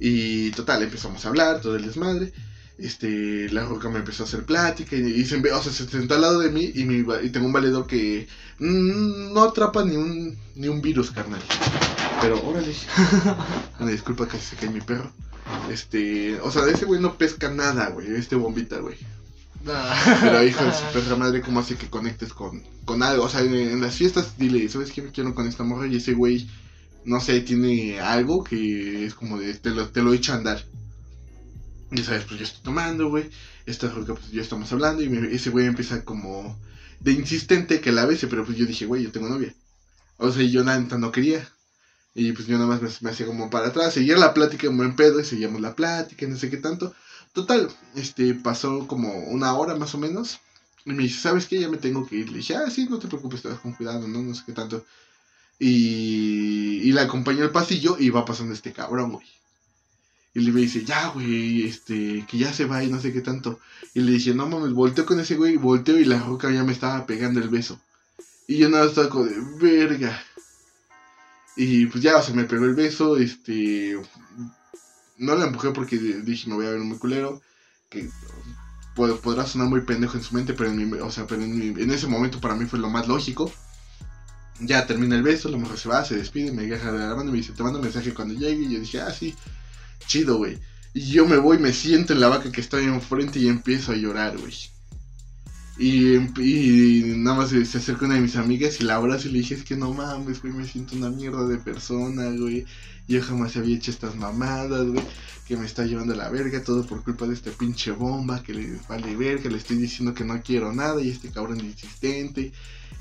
Y total, empezamos a hablar, todo el desmadre. Este, la ruca me empezó a hacer plática y, y se, o sea, se sentó al lado de mí y, mi, y tengo un valedor que mm, no atrapa ni un, ni un virus, carnal. Pero, órale. Una disculpa, casi se cae mi perro. Este, o sea, ese güey no pesca nada, güey. Este bombita, güey. Pero hijo de su perra madre, ¿cómo hace que conectes con, con algo? O sea, en, en las fiestas, dile, ¿sabes qué me quiero con esta morra? Y ese güey, no sé, tiene algo que es como de, te lo, te lo echa a andar. Y sabes, pues yo estoy tomando, güey. Esta roca, pues ya estamos hablando. Y ese güey empieza como de insistente que la bese, pero pues yo dije, güey, yo tengo novia. O sea, y yo nada, no quería. Y pues yo nada más me, me hacía como para atrás, seguía la plática en buen pedo, y seguíamos la plática, no sé qué tanto. Total, este, pasó como una hora más o menos. Y me dice, ¿sabes qué? Ya me tengo que ir. Le dije, ah, sí, no te preocupes, te vas con cuidado, ¿no? No sé qué tanto. Y, y la acompañó al pasillo y va pasando este cabrón, güey. Y le dice, ya, güey, este, que ya se va y no sé qué tanto. Y le dije, no mames, volteo con ese güey, volteo y la roca ya me estaba pegando el beso. Y yo nada, estaba como de, verga. Y pues ya, o sea, me pegó el beso, este... no la empujé porque dije, me voy a ver muy culero. Que podrá sonar muy pendejo en su mente, pero, en, mi, o sea, pero en, ese momento para mí fue lo más lógico. Ya termina el beso, la mujer se va, se despide, me deja de la mano y me dice, te mando un mensaje cuando llegue. Y yo dije, ah, sí, chido, güey. Y yo me voy, me siento en la vaca que está ahí enfrente y empiezo a llorar, güey. Y, nada más se acerca una de mis amigas y la abrazo y le dije, es que no mames, güey, me siento una mierda de persona, güey. Yo jamás había hecho estas mamadas, güey. Que me está llevando a la verga, todo por culpa de este pinche bomba, que le vale ver, que le estoy diciendo que no quiero nada y este cabrón insistente.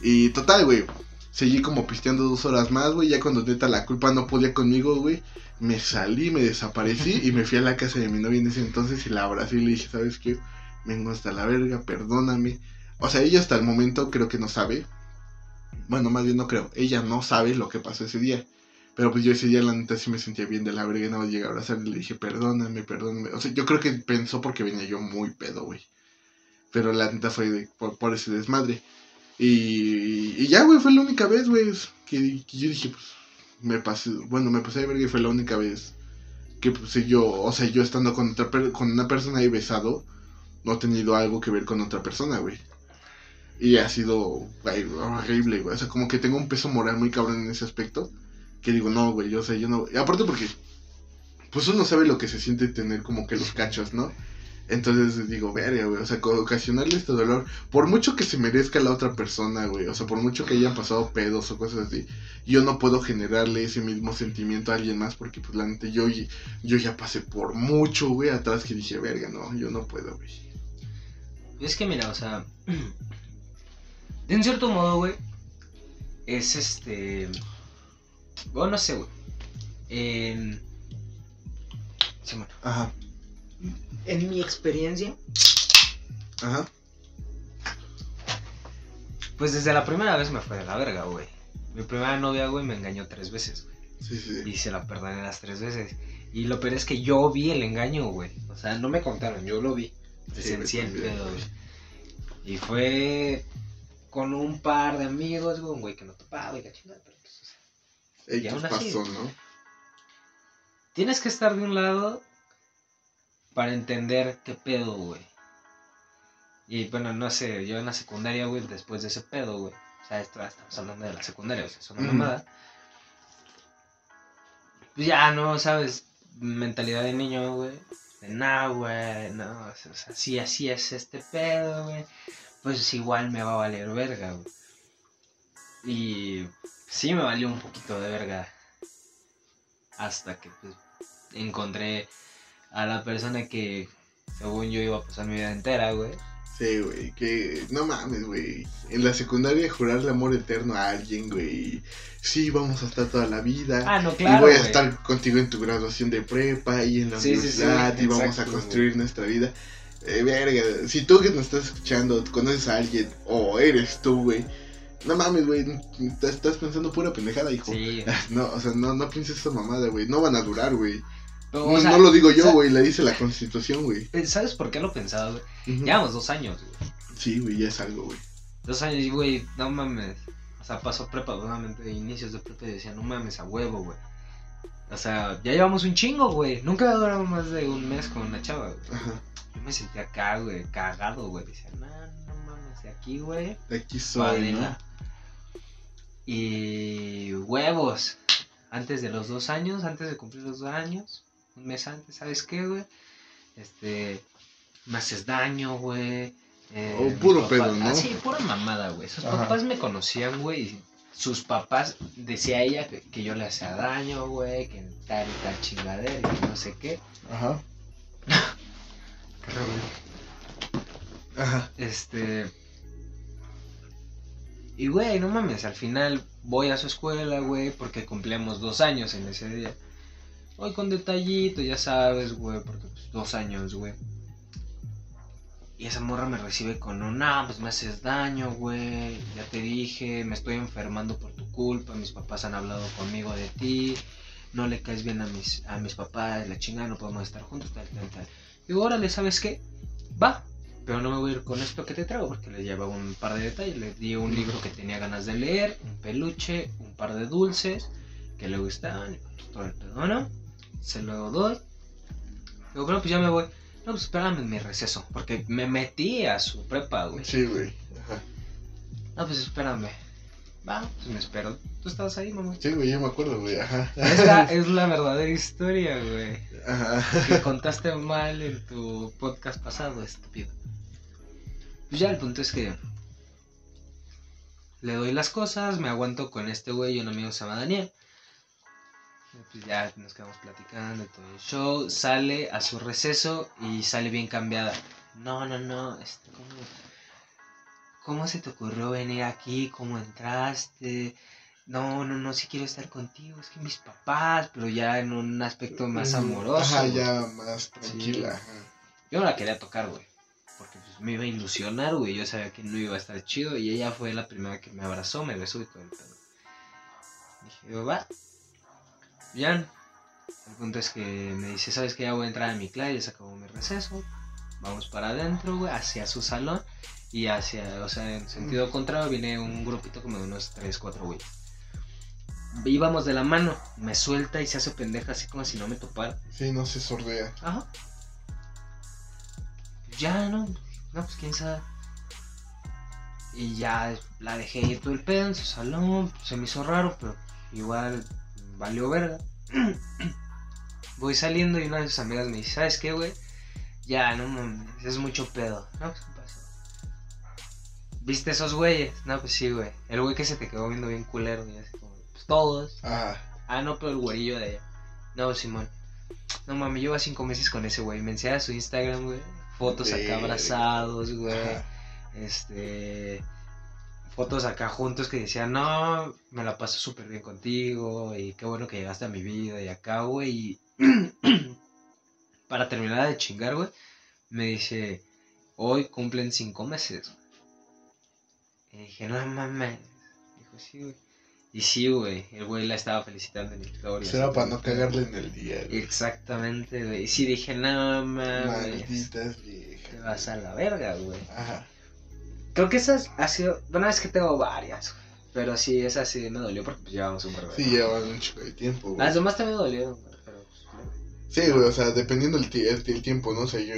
Y total, güey. Seguí como pisteando dos horas más, güey. Ya cuando neta la culpa no podía conmigo, güey. Me salí, me desaparecí y me fui a la casa de mi novia en ese entonces y la abracé y le dije, ¿sabes qué? vengo hasta la verga, perdóname. O sea, ella hasta el momento creo que no sabe. Bueno, más bien no creo. Ella no sabe lo que pasó ese día. Pero pues yo ese día la neta sí me sentía bien de la verga y nada más llegué a abrazar y le dije, perdóname, perdóname. O sea, yo creo que pensó porque venía yo muy pedo, güey. Pero la neta fue por, ese desmadre. Y, y ya, güey, fue la única vez, güey, que, yo dije, pues, me pasé, bueno, me pasé de verga y fue la única vez que, pues, yo, o sea, yo estando con, otra, con una persona ahí besado, no ha tenido algo que ver con otra persona, güey. Y ha sido horrible, güey. O sea, como que tengo un peso moral muy cabrón en ese aspecto. Que digo, no, güey, yo sé, yo no. Y aparte porque, pues uno sabe lo que se siente tener como que los cachos, ¿no? Entonces digo, verga, güey, o sea, ocasionarle este dolor, por mucho que se merezca la otra persona, güey, o sea, por mucho que hayan pasado pedos o cosas así, yo no puedo generarle ese mismo sentimiento a alguien más porque, pues, la neta, yo, yo ya pasé por mucho, güey, atrás que dije, verga, no, yo no puedo, güey. Es que mira, o sea, de un cierto modo, güey, es este... Bueno, no sé, güey. Eh... Sí, bueno. Ajá. En mi experiencia. Ajá. Pues desde la primera vez me fue de la verga, güey. Mi primera novia, güey, me engañó tres veces, güey. Sí, sí. Y se la perdoné las tres veces. Y lo peor es que yo vi el engaño, güey. O sea, no me contaron, yo lo vi. Presencié Y fue con un par de amigos, güey, un güey que no topaba y la chingada, pero pues, o sea, pasó, ¿no? Tienes que estar de un lado para entender qué pedo, güey. Y bueno, no sé, yo en la secundaria, güey, después de ese pedo, güey. O sea, esto, estamos hablando de la secundaria, o sea, es una mamada. Pues ya, no, sabes, mentalidad de niño, güey. De no, güey, no, o sea, si así es este pedo, güey. Pues igual me va a valer verga, güey. Y sí me valió un poquito de verga. Hasta que pues, encontré a la persona que, según yo, iba a pasar mi vida entera, güey. Sí, güey, que no mames, güey. En la secundaria jurarle amor eterno a alguien, güey. Sí, vamos a estar toda la vida. Ah, no, claro. Y voy a estar contigo en tu graduación de prepa y en la universidad y vamos a construir nuestra vida. Eh, verga, si tú que nos estás escuchando conoces a alguien o eres tú, güey. No mames, güey, estás pensando pura pendejada, hijo. Sí. No, o sea, no, no pienses esa mamada, güey. No van a durar, güey. No, lo digo yo, güey, le dice la constitución, güey. ¿Sabes por qué lo pensaba, güey? Llevamos dos años, güey. Sí, güey, ya es algo, güey. Dos años, y, güey, no mames. O sea, pasó prepa, nuevamente, inicios de prepa y decía, no mames, a huevo, güey. O sea, ya llevamos un chingo, güey. Nunca durado más de un mes con una chava, güey. Ajá. Yo me sentía acá, güey, cagado, güey. Decía, no, no mames, de aquí, güey. De aquí soy, ¿no? Y huevos. Antes de los dos años, antes de cumplir los dos años, un mes antes, ¿sabes qué, güey? Este, me haces daño, güey. Eh, oh, puro pedo, ¿no? Ah, sí, pura mamada, güey. Sus papás me conocían, güey. Sus papás, decía ella que, yo le hacía daño, güey, que tal y tal chingadera y que no sé qué. Ajá. qué Ajá. Este. Y, güey, no mames, al final voy a su escuela, güey, porque cumplimos dos años en ese día. Voy con detallito, ya sabes, güey, porque pues, dos años, güey. Y esa morra me recibe con un, no, pues me haces daño, güey. Ya te dije, me estoy enfermando por tu culpa. Mis papás han hablado conmigo de ti. No le caes bien a mis, a mis papás, la chingada, no podemos estar juntos, tal, tal, tal. Digo, órale, ¿sabes qué? Va, pero no me voy a ir con esto que te traigo porque le llevaba un par de detalles. Le di un libro que tenía ganas de leer, un peluche, un par de dulces que le gustaban, todo el pedo, ¿no? Se lo doy. Digo, bueno, pues ya me voy. No, pues espérame en mi receso. Porque me metí a su prepa, güey. Sí, güey. Ajá. No, pues espérame. Va, pues me espero. Tú estabas ahí, mamá. Sí, güey, yo me acuerdo, güey. Ajá. Esta es la verdadera historia, güey. Ajá. Que contaste mal en tu podcast pasado, estúpido. Pues ya el punto es que le doy las cosas, me aguanto con este güey y un amigo se llama Daniel. Pues ya nos quedamos platicando y todo el show. Sale a su receso y sale bien cambiada. No, no, no. Este, ¿cómo, ¿Cómo se te ocurrió venir aquí? ¿Cómo entraste? No, no, no, sí quiero estar contigo. Es que mis papás, pero ya en un aspecto más amoroso. Ajá, ya más tranquila. ajá. Yo no la quería tocar, güey. Porque pues, me iba a ilusionar, güey. Yo sabía que no iba a estar chido. Y ella fue la primera que me abrazó, me besó y todo el pedo. Dije, va. Bien. El punto es que me dice, ¿sabes que Ya voy a entrar a mi clase, ya se acabó mi receso. Vamos para adentro, güey, hacia su salón. Y hacia, o sea, en sentido contrario viene un grupito como de unos 3, 4 güey. Íbamos de la mano, me suelta y se hace pendeja así como si no me topara. Sí, no se sordea. Ajá. Ya, no. No, pues quién sabe. Y ya la dejé ir todo el pedo en su salón. Se me hizo raro, pero igual valió verga. Voy saliendo y una de sus amigas me dice, ¿sabes qué, güey? Ya, no mames, es mucho pedo. No, pues, ¿qué pasó? ¿Viste esos güeyes? No, pues sí, güey. El güey que se te quedó viendo bien culero. Y así como, pues todos. Ajá. Ah, no, pero el güerillo de ella. No, Simón. No mames, llevo cinco meses con ese güey. Me enseña su Instagram, güey. Fotos acá abrazados, güey. Este. Fotos acá juntos que decían, no, me la paso súper bien contigo. Y qué bueno que llegaste a mi vida. Y acá, güey. Y. Para terminar de chingar, güey. Me dice, hoy cumplen cinco meses. Y dije, no mames. Dijo, sí, güey. Y sí, güey. El güey la estaba felicitando en historia. Será para no cagarle en el día, güey. Exactamente, güey. Y sí dije, no mames. Malditas viejas. Te vas a la verga, güey. Ajá. Creo que esa ha sido. Bueno, es que tengo varias. Pero sí, esa sí me dolió porque pues, llevamos un verbo. Sí, llevan un chico de tiempo, güey. Las demás también me dolieron, güey. Pero pues, Sí, güey, o sea, dependiendo el, ti- el, el tiempo, ¿no? O sea, yo...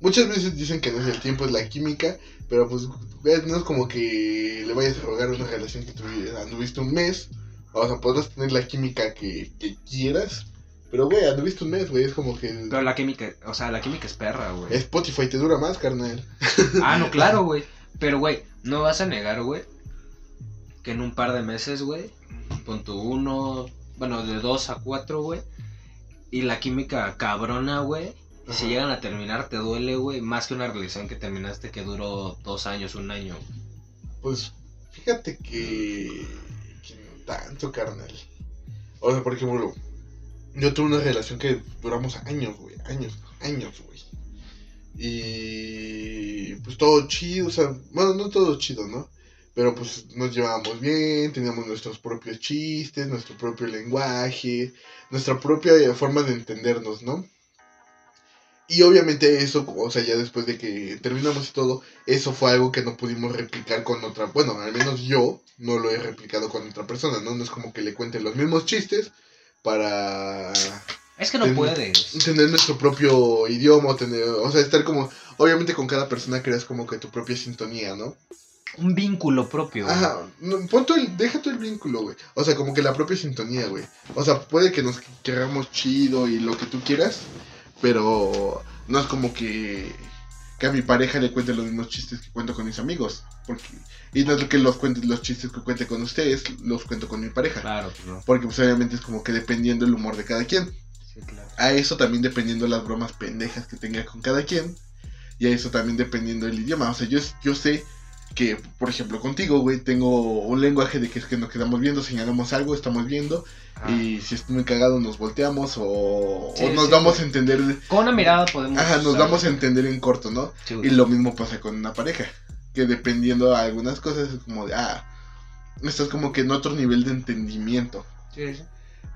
Muchas veces dicen que no es el tiempo, es la química, pero pues no es como que le vayas a rogar una relación que tuvi- anduviste un mes, o sea, podrás tener la química que, que quieras, pero güey, anduviste un mes, güey, es como que... Pero la química, o sea, la química es perra, güey. Spotify te dura más, carnal. Ah, no, claro, güey. Pero, güey, no vas a negar, güey, que en un par de meses, güey, pon tu uno, bueno, de dos a cuatro, güey, y la química cabrona, güey, y si llegan a terminar, te duele, güey, más que una relación que terminaste que duró dos años, un año. Pues fíjate que... que no tanto, carnal. O sea, por ejemplo, yo tuve una relación que duramos años, güey, años, años, güey. Y pues todo chido, o sea, bueno, no todo chido, ¿no? Pero pues nos llevábamos bien, teníamos nuestros propios chistes, nuestro propio lenguaje, nuestra propia forma de entendernos, ¿no? Y obviamente eso, o sea, ya después de que terminamos todo, eso fue algo que no pudimos replicar con otra, bueno, al menos yo no lo he replicado con otra persona, ¿no? No es como que le cuente los mismos chistes para Es que no Ten- puedes. tener nuestro propio idioma, tener, o sea, estar como, obviamente con cada persona creas como que tu propia sintonía, ¿no? Un vínculo propio. Ajá, no, pon tú el, deja tú el vínculo, güey. O sea, como que la propia sintonía, güey. O sea, puede que nos queramos chido y lo que tú quieras, pero no es como que, que a mi pareja le cuente los mismos chistes que cuento con mis amigos. Porque, y no es que los cuente los chistes que cuente con ustedes, los cuento con mi pareja. Claro, pues no. Porque pues obviamente es como que dependiendo el humor de cada quien. Sí, claro. A eso también dependiendo las bromas pendejas que tenga con cada quien. Y a eso también dependiendo el idioma. O sea, yo, yo sé que, por ejemplo, contigo, güey, tengo un lenguaje de que es que nos quedamos viendo, señalamos algo, estamos viendo. Y si está muy cagado nos volteamos o, Sí, o nos sí, damos güey. a entender. Con una mirada podemos. Ajá, nos damos a entender en corto, ¿no? Sí. Y lo mismo pasa con una pareja. Que dependiendo a algunas cosas es como de, ah, estás como que en otro nivel de entendimiento. Sí, sí.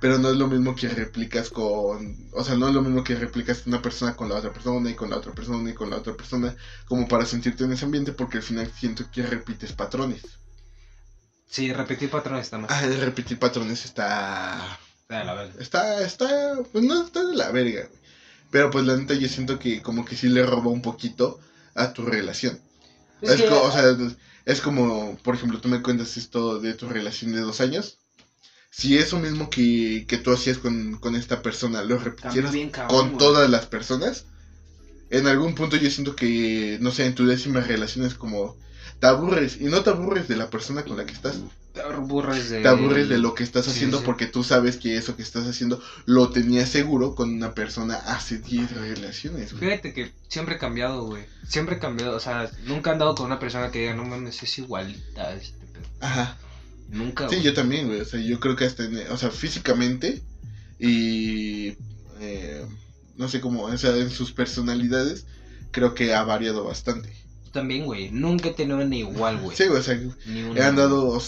Pero no es lo mismo que replicas con. O sea, no es lo mismo que replicas una persona con la otra persona y con la otra persona y con la otra persona. Como para sentirte en ese ambiente, porque al final siento que repites patrones. Sí, repetir patrones está más. Ah, el repetir patrones está. De la verga. Está. Está. Pues no está de la verga, güey. Pero pues la neta yo siento que como que sí le roba un poquito a tu relación. Es Es, que- co- o sea, es como, por ejemplo, tú me cuentas esto de tu relación de dos años. Si eso mismo que, que tú hacías con, con esta persona lo repitieras cabrón, con güey. todas las personas, en algún punto yo siento que, no sé, en tu décima relación es como, te aburres, y no te aburres de la persona con la que estás, Te aburres de... te aburres de lo que estás Sí, haciendo sí. porque tú sabes que eso que estás haciendo lo tenías seguro con una persona hace 10 relaciones. güey. Fíjate que siempre he cambiado, güey. Siempre he cambiado. O sea, nunca he andado con una persona que diga, no mames, es igualita este. Ajá. Nunca, Sí, güey. yo también, güey. O sea, yo creo que hasta, en- o sea, físicamente y eh, no sé cómo, o sea, en sus personalidades, creo que ha variado bastante. También, güey. Nunca he tenido una igual, güey. Sí, güey, o sea, Ni una. he andado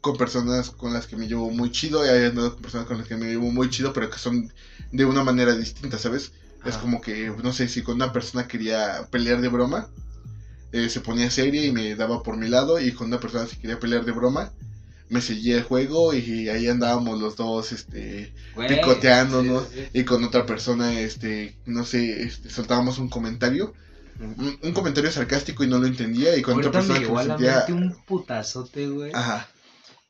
con personas con las que me llevo muy chido, y he andado con personas con las que me llevo muy chido, pero que son de una manera distinta, ¿sabes? Es Ajá. como que, no sé, si con una persona quería pelear de broma, eh, se ponía seria y me daba por mi lado, y con una persona si quería pelear de broma, me seguía el juego y ahí andábamos los dos, este, Güey, picoteándonos, sí, sí, y con otra persona, este, no sé, este, soltábamos un comentario, un, un comentario sarcástico y no lo entendía, y con Ahorita otra me persona que llegó me sentía... un putazote, güey. Ajá.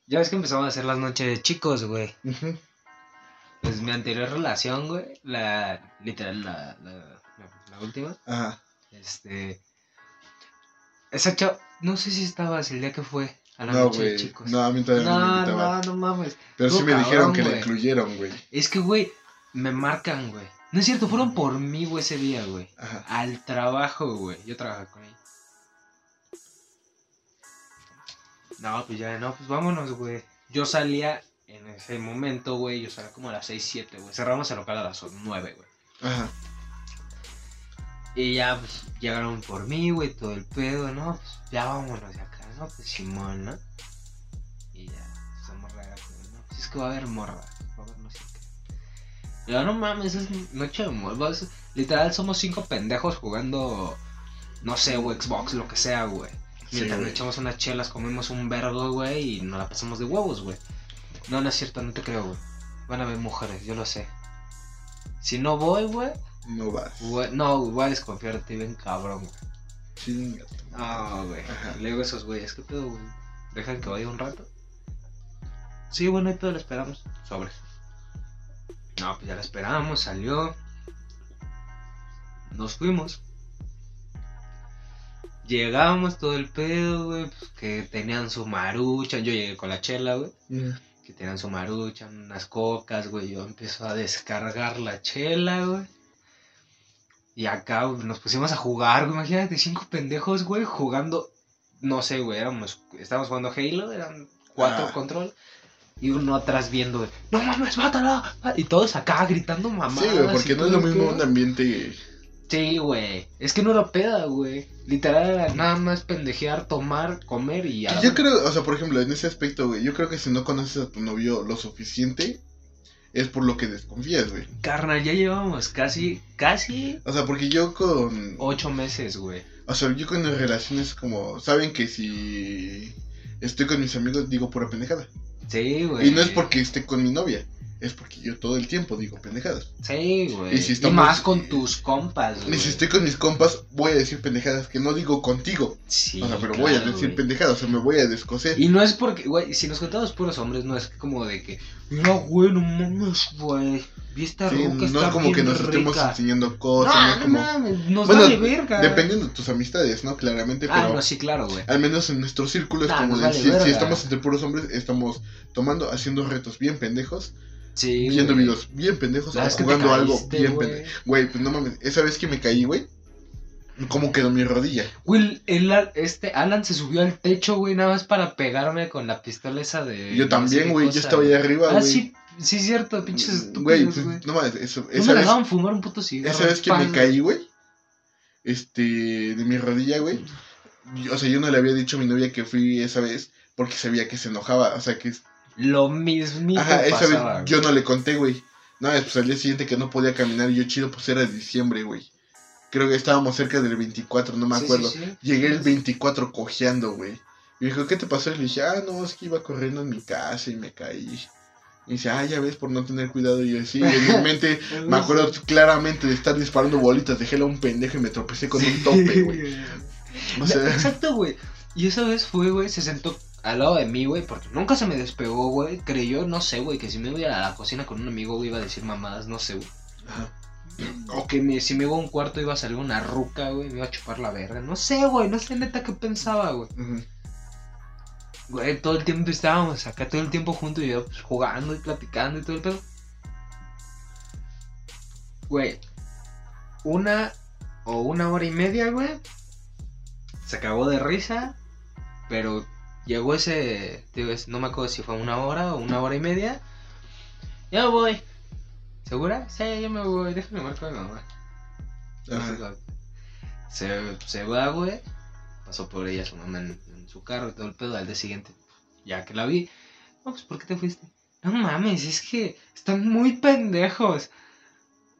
Ya ves que empezamos a hacer las noches de chicos, güey. ujú, Pues mi anterior relación, güey. La. Literal, la. La, la- la última. Ajá. Este. Esa chava. No sé si estabas el día que fue a la No, noche de chicos. No, a mí todavía no, me invitaban. no, no mames. Pero sí me dijeron que la incluyeron, güey. Es que, güey, me marcan, güey. No es cierto, fueron por mí, güey, ese día, güey. Ajá. Al trabajo, güey. Yo trabajaba con ella. No, pues ya, no, pues vámonos, güey. Yo salía en ese momento, güey. Yo salía como a las 6, 7, güey. Cerramos el local a las 9, güey. Ajá. Y ya, pues, llegaron por mí, güey, todo el pedo, ¿no? Pues, ya vámonos acá, ¿no? Pues Simón, ¿no? Y ya, esa morra era como, no, pues es que va a haber morra, va a haber no sé qué. Yo, no mames, es noche de morras. Literal, somos cinco pendejos jugando, no sé, güey, Xbox, lo que sea, güey. Sí, Mientras nos güey. echamos unas chelas, comemos un vergo, güey, y nos la pasamos de huevos, güey. No, no es cierto, no te creo, güey. Van a haber mujeres, yo lo sé. Si no voy, güey, No vas. Güey, no, voy a desconfiar de ti bien cabrón, güey. Chinga. No, güey. A esos güeyes, ¿qué pedo, güey? ¿Dejan que vaya un rato? Sí, bueno, hay pedo, lo esperamos. Sobre. No, pues ya la esperamos, salió. Nos fuimos. Llegamos todo el pedo, güey, pues, que tenían su marucha. Yo llegué con la chela, güey. Que tenían su marucha, unas cocas, güey. Yo empiezo a descargar la chela, güey. Y acá güey, nos pusimos a jugar, güey. Imagínate, cinco pendejos, güey, jugando. No sé, güey, éramos. Estábamos jugando Halo, eran cuatro Ah. control. Y uno atrás viendo, güey, no mames, mátala. Y todos acá gritando mamá. Sí, güey, porque no es lo mismo un ambiente. Sí, güey. Es que no era peda, güey. Literal era nada más pendejear, tomar, comer y ya. Yo creo, o sea, por ejemplo, en ese aspecto, güey, yo creo que si no conoces a tu novio lo suficiente, es por lo que desconfías, güey. Carnal, ya llevamos casi, casi O sea, porque yo con. ocho meses, güey. O sea, yo con mis relaciones como. Saben que si estoy con mis amigos digo pura pendejada. Sí, güey. Y no es porque esté con mi novia, es porque yo todo el tiempo digo pendejadas. Sí, güey. Y Y, si estamos- más con tus compas, Y güey. si estoy con mis compas, voy a decir pendejadas que no digo contigo. Sí, o sea, pero voy a decir pendejadas, o sea, me voy a descoser. Y no es porque, güey, si nos contamos puros hombres, no es como de que, mira, güey, no mames, güey. Vi esta Sí, no está es como que bien nos estemos enseñando cosas, No, no no como... mames, nos Bueno, vale verga. Dependiendo de tus amistades, ¿no? Claramente, Ah, pero no, sí, claro, güey. al menos en nuestro círculo es Nah, como nos de, vale si, estamos entre puros hombres, estamos tomando, haciendo retos bien pendejos, Sí, viendo videos bien pendejos, o que jugando algo bien pendejo. Güey, pues no mames, esa vez que me caí, güey, ¿cómo quedó mi rodilla? Güey, este Alan se subió al techo, güey, nada más para pegarme con la pistola esa de. Yo también, güey, yo estaba allá arriba, Ah, güey. sí, sí, es cierto, pinches Güey, estúpidos, pues, güey. no mames, eso, No esa me vez, dejaban fumar un puto cigarro. esa vez que me caí, güey, este, de mi rodilla, güey, o sea, yo no le había dicho a mi novia que fui esa vez porque sabía que se enojaba, o sea, que Lo mismito Ajá, esa vez yo güey. no le conté, güey. No, pues al día siguiente que no podía caminar y yo chido, pues era diciembre, güey. Creo que estábamos cerca del 24, no me acuerdo. sí, sí. Llegué el 24 cojeando, güey. Y me dijo, ¿qué te pasó? Y le dije, ah, no, es que iba corriendo en mi casa y me caí. Y dice, ah, ya ves, por no tener cuidado. Y yo, sí, en mi mente me acuerdo claramente de estar disparando bolitas de gel a un pendejo y me tropecé con un tope, güey. O sea, Exacto, güey. Y esa vez fue, güey, se sentó al lado de mí, güey, porque nunca se me despegó, güey. Creyó, no sé, güey, que si me iba a la cocina con un amigo, güey, iba a decir mamadas, no sé, güey. ajá. O que me- si me iba a un cuarto iba a salir una ruca, güey, me iba a chupar la verga. No sé, güey, no sé neta qué pensaba, güey. Güey, todo el tiempo estábamos acá, todo el tiempo juntos y yo pues, jugando y platicando y todo el pedo. Güey, una o una hora y media, güey. Se acabó de risa, pero llegó ese, no me acuerdo si fue una hora o una hora y media. Ya voy. ¿Segura? Sí, ya me voy, déjame marcar a mi mamá. Ajá. Se, se va, güey. Pasó por ella su mamá en, en su carro y todo el pedo. Al día siguiente, ya que la vi, no, pues ¿por qué te fuiste? No mames, es que están muy pendejos.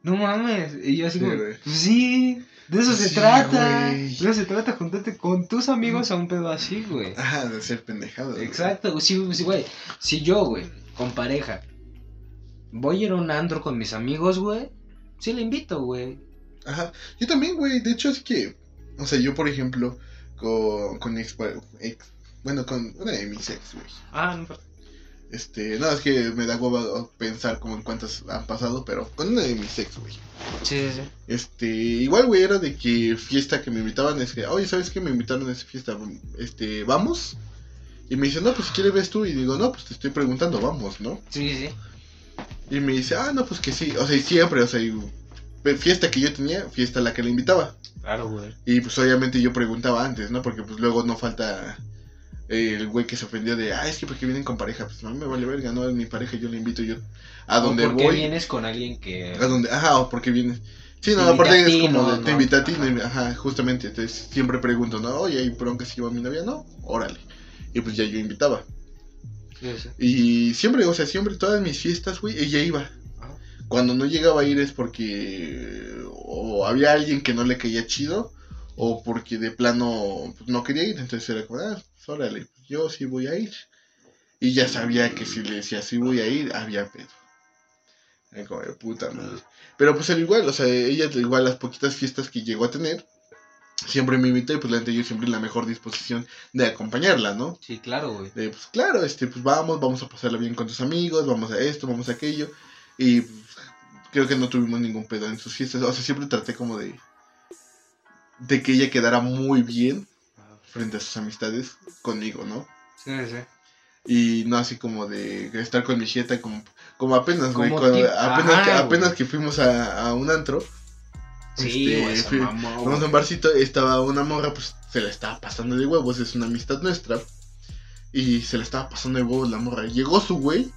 No mames. Y yo así Sí, como, güey. pues sí, de eso se trata. güey. De eso se trata, juntarte con tus amigos a un pedo así, güey. Ajá, de ser pendejado. güey. Exacto, sí, sí, güey. Si yo, güey, con pareja, voy a ir a un andro con mis amigos, güey, sí le invito, güey. Ajá. Yo también, güey. De hecho, es que. O sea, yo, por ejemplo, con, con ex, ex- Bueno, con una de mis ex, güey. Ah, no, Este. No, es que me da hueva pensar como en cuántas han pasado, pero con una de mis ex, güey. Sí, sí, sí. Este. Igual, güey, era de que fiesta que me invitaban. Es que, oye, ¿sabes qué? Me invitaron a esa fiesta. Este, ¿vamos? Y me dice, no, pues si quieres ves tú. Y digo, no, pues te estoy preguntando, vamos, ¿no? Sí, sí. Y me dice, ah, no, pues que sí. O sea, y siempre, o sea, y- fiesta que yo tenía, fiesta a la que le invitaba. Claro, güey. Y pues obviamente yo preguntaba antes, ¿no? Porque pues luego no falta eh, el güey que se ofendió de, ah, es que porque vienen con pareja. Pues no me vale verga, no es mi pareja, yo le invito yo a donde ¿O por qué voy. vienes con alguien que... A donde, ajá, o porque vienes. Sí, no, aparte es como no, de, te no, invita a ti, ajá. no, ajá, justamente. Entonces siempre pregunto, ¿no? Oye, ¿hay bronca si llevo a mi novia? No, órale. Y pues ya yo invitaba. Y siempre, o sea, siempre todas mis fiestas, güey, ella iba. Ajá. Cuando no llegaba a ir es porque o había alguien que no le caía chido o porque de plano pues, no quería ir. Entonces era como, ah, pues, órale, yo sí voy a ir. Y ya sabía que si le decía sí voy a ir, había pedo. Era como de puta madre. Pero pues era igual, o sea, ella igual las poquitas fiestas que llegó a tener, siempre me invitó y pues la neta yo siempre en la mejor disposición de acompañarla, ¿no? Sí, claro, güey. De, pues claro, este, pues vamos, vamos a pasarla bien con tus amigos, vamos a esto, vamos a aquello. Y pues, creo que no tuvimos ningún pedo en sus fiestas. O sea, siempre traté como de. de que ella quedara muy bien frente a sus amistades conmigo, ¿no? Sí, sí. Y no así como de estar con mi jeta como, como apenas, güey. Apenas, ajá, que, güey. apenas que fuimos a, a un antro. Sí, este, Vamos a un barcito, estaba una morra, pues se la estaba pasando de huevos, es una amistad nuestra. Y se la estaba pasando de huevos la morra. Llegó su güey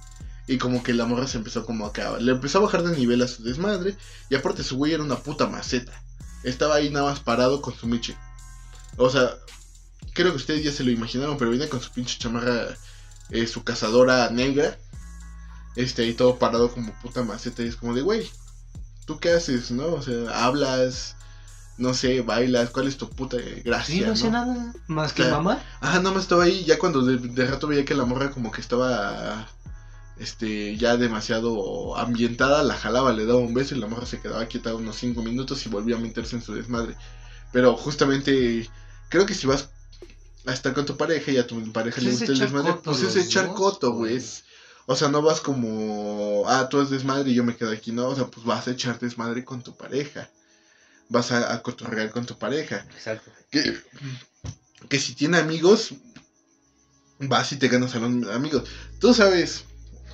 y como que la morra se empezó como a acabar. Le empezó a bajar de nivel a su desmadre. Y aparte su güey era una puta maceta. Estaba ahí nada más parado con su miche. O sea, creo que ustedes ya se lo imaginaron, pero viene con su pinche chamarra, eh, su cazadora negra. Este ahí todo parado como puta maceta. Y es como de, güey, ¿tú qué haces, no? O sea, hablas, no sé, bailas, ¿cuál es tu puta gracia? Sí, no sé no? nada más que Claro. mamá. Ajá, nada más estaba ahí, ya cuando de, de rato veía que la morra como que estaba este ya demasiado ambientada, la jalaba, le daba un beso y la morra se quedaba quieta unos 5 minutos y volvía a meterse en su desmadre. Pero justamente creo que si vas a estar con tu pareja y a tu pareja le gusta el desmadre, pues es echar coto, güey. güey. es- O sea, no vas como, ah, tú es desmadre y yo me quedo aquí, no, o sea, pues vas a echar desmadre con tu pareja. Vas a, a cotorrear con tu pareja Exacto. que, que si tiene amigos, vas y te ganas a los amigos. Tú sabes,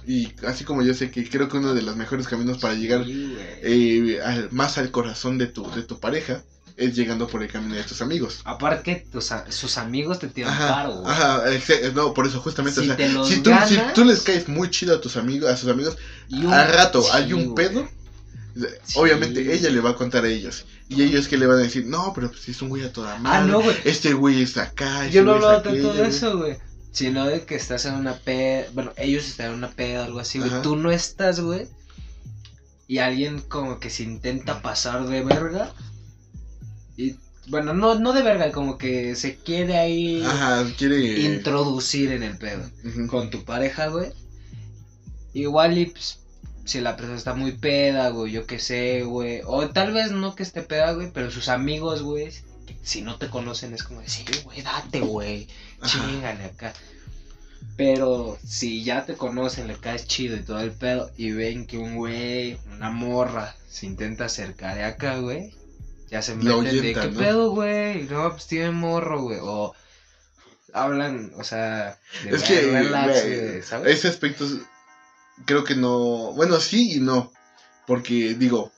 y así como yo sé que creo que uno de los mejores caminos para llegar eh, al- más al corazón de tu, de tu pareja es llegando por el camino de tus amigos. Aparte a- sus amigos te tiran Ajá, paro, güey. ajá, exa- no, por eso justamente, Si o sea, te los si, tú, si tú les caes muy chido a tus amigos, a sus amigos, al rato sí, hay un güey. pedo, Sí. obviamente ella le va a contar a ellos. Y ellos que le van a decir, no, pero pues es un güey a toda Ah, madre. no, güey. Este güey está acá. Yo ese no es hablaba tanto de eso, güey. Sino de que estás en una peda. Bueno, ellos están en una peda o algo así, güey. Tú no estás, güey. Y alguien como que se intenta pasar de verga. Y. Bueno, no, no de verga, como que se quiere ahí Ajá, quiere. introducir en el pedo. Con tu pareja, güey. igual y pues, si la persona está muy peda, güey, yo qué sé, güey. O tal vez no que esté peda, güey, pero sus amigos, güey, si no te conocen es como decir, güey, date, güey, chingale acá. Pero si ya te conocen, le caes chido y todo el pedo, y ven que un güey, una morra, se intenta acercar de acá, güey, ya se meten de ahuyentan, qué ¿no? pedo, güey, no, pues tiene morro, güey, o hablan, o sea, de Es que, relax, güey, güey, ¿sabes? ese aspecto creo que no, bueno, sí y no, porque digo,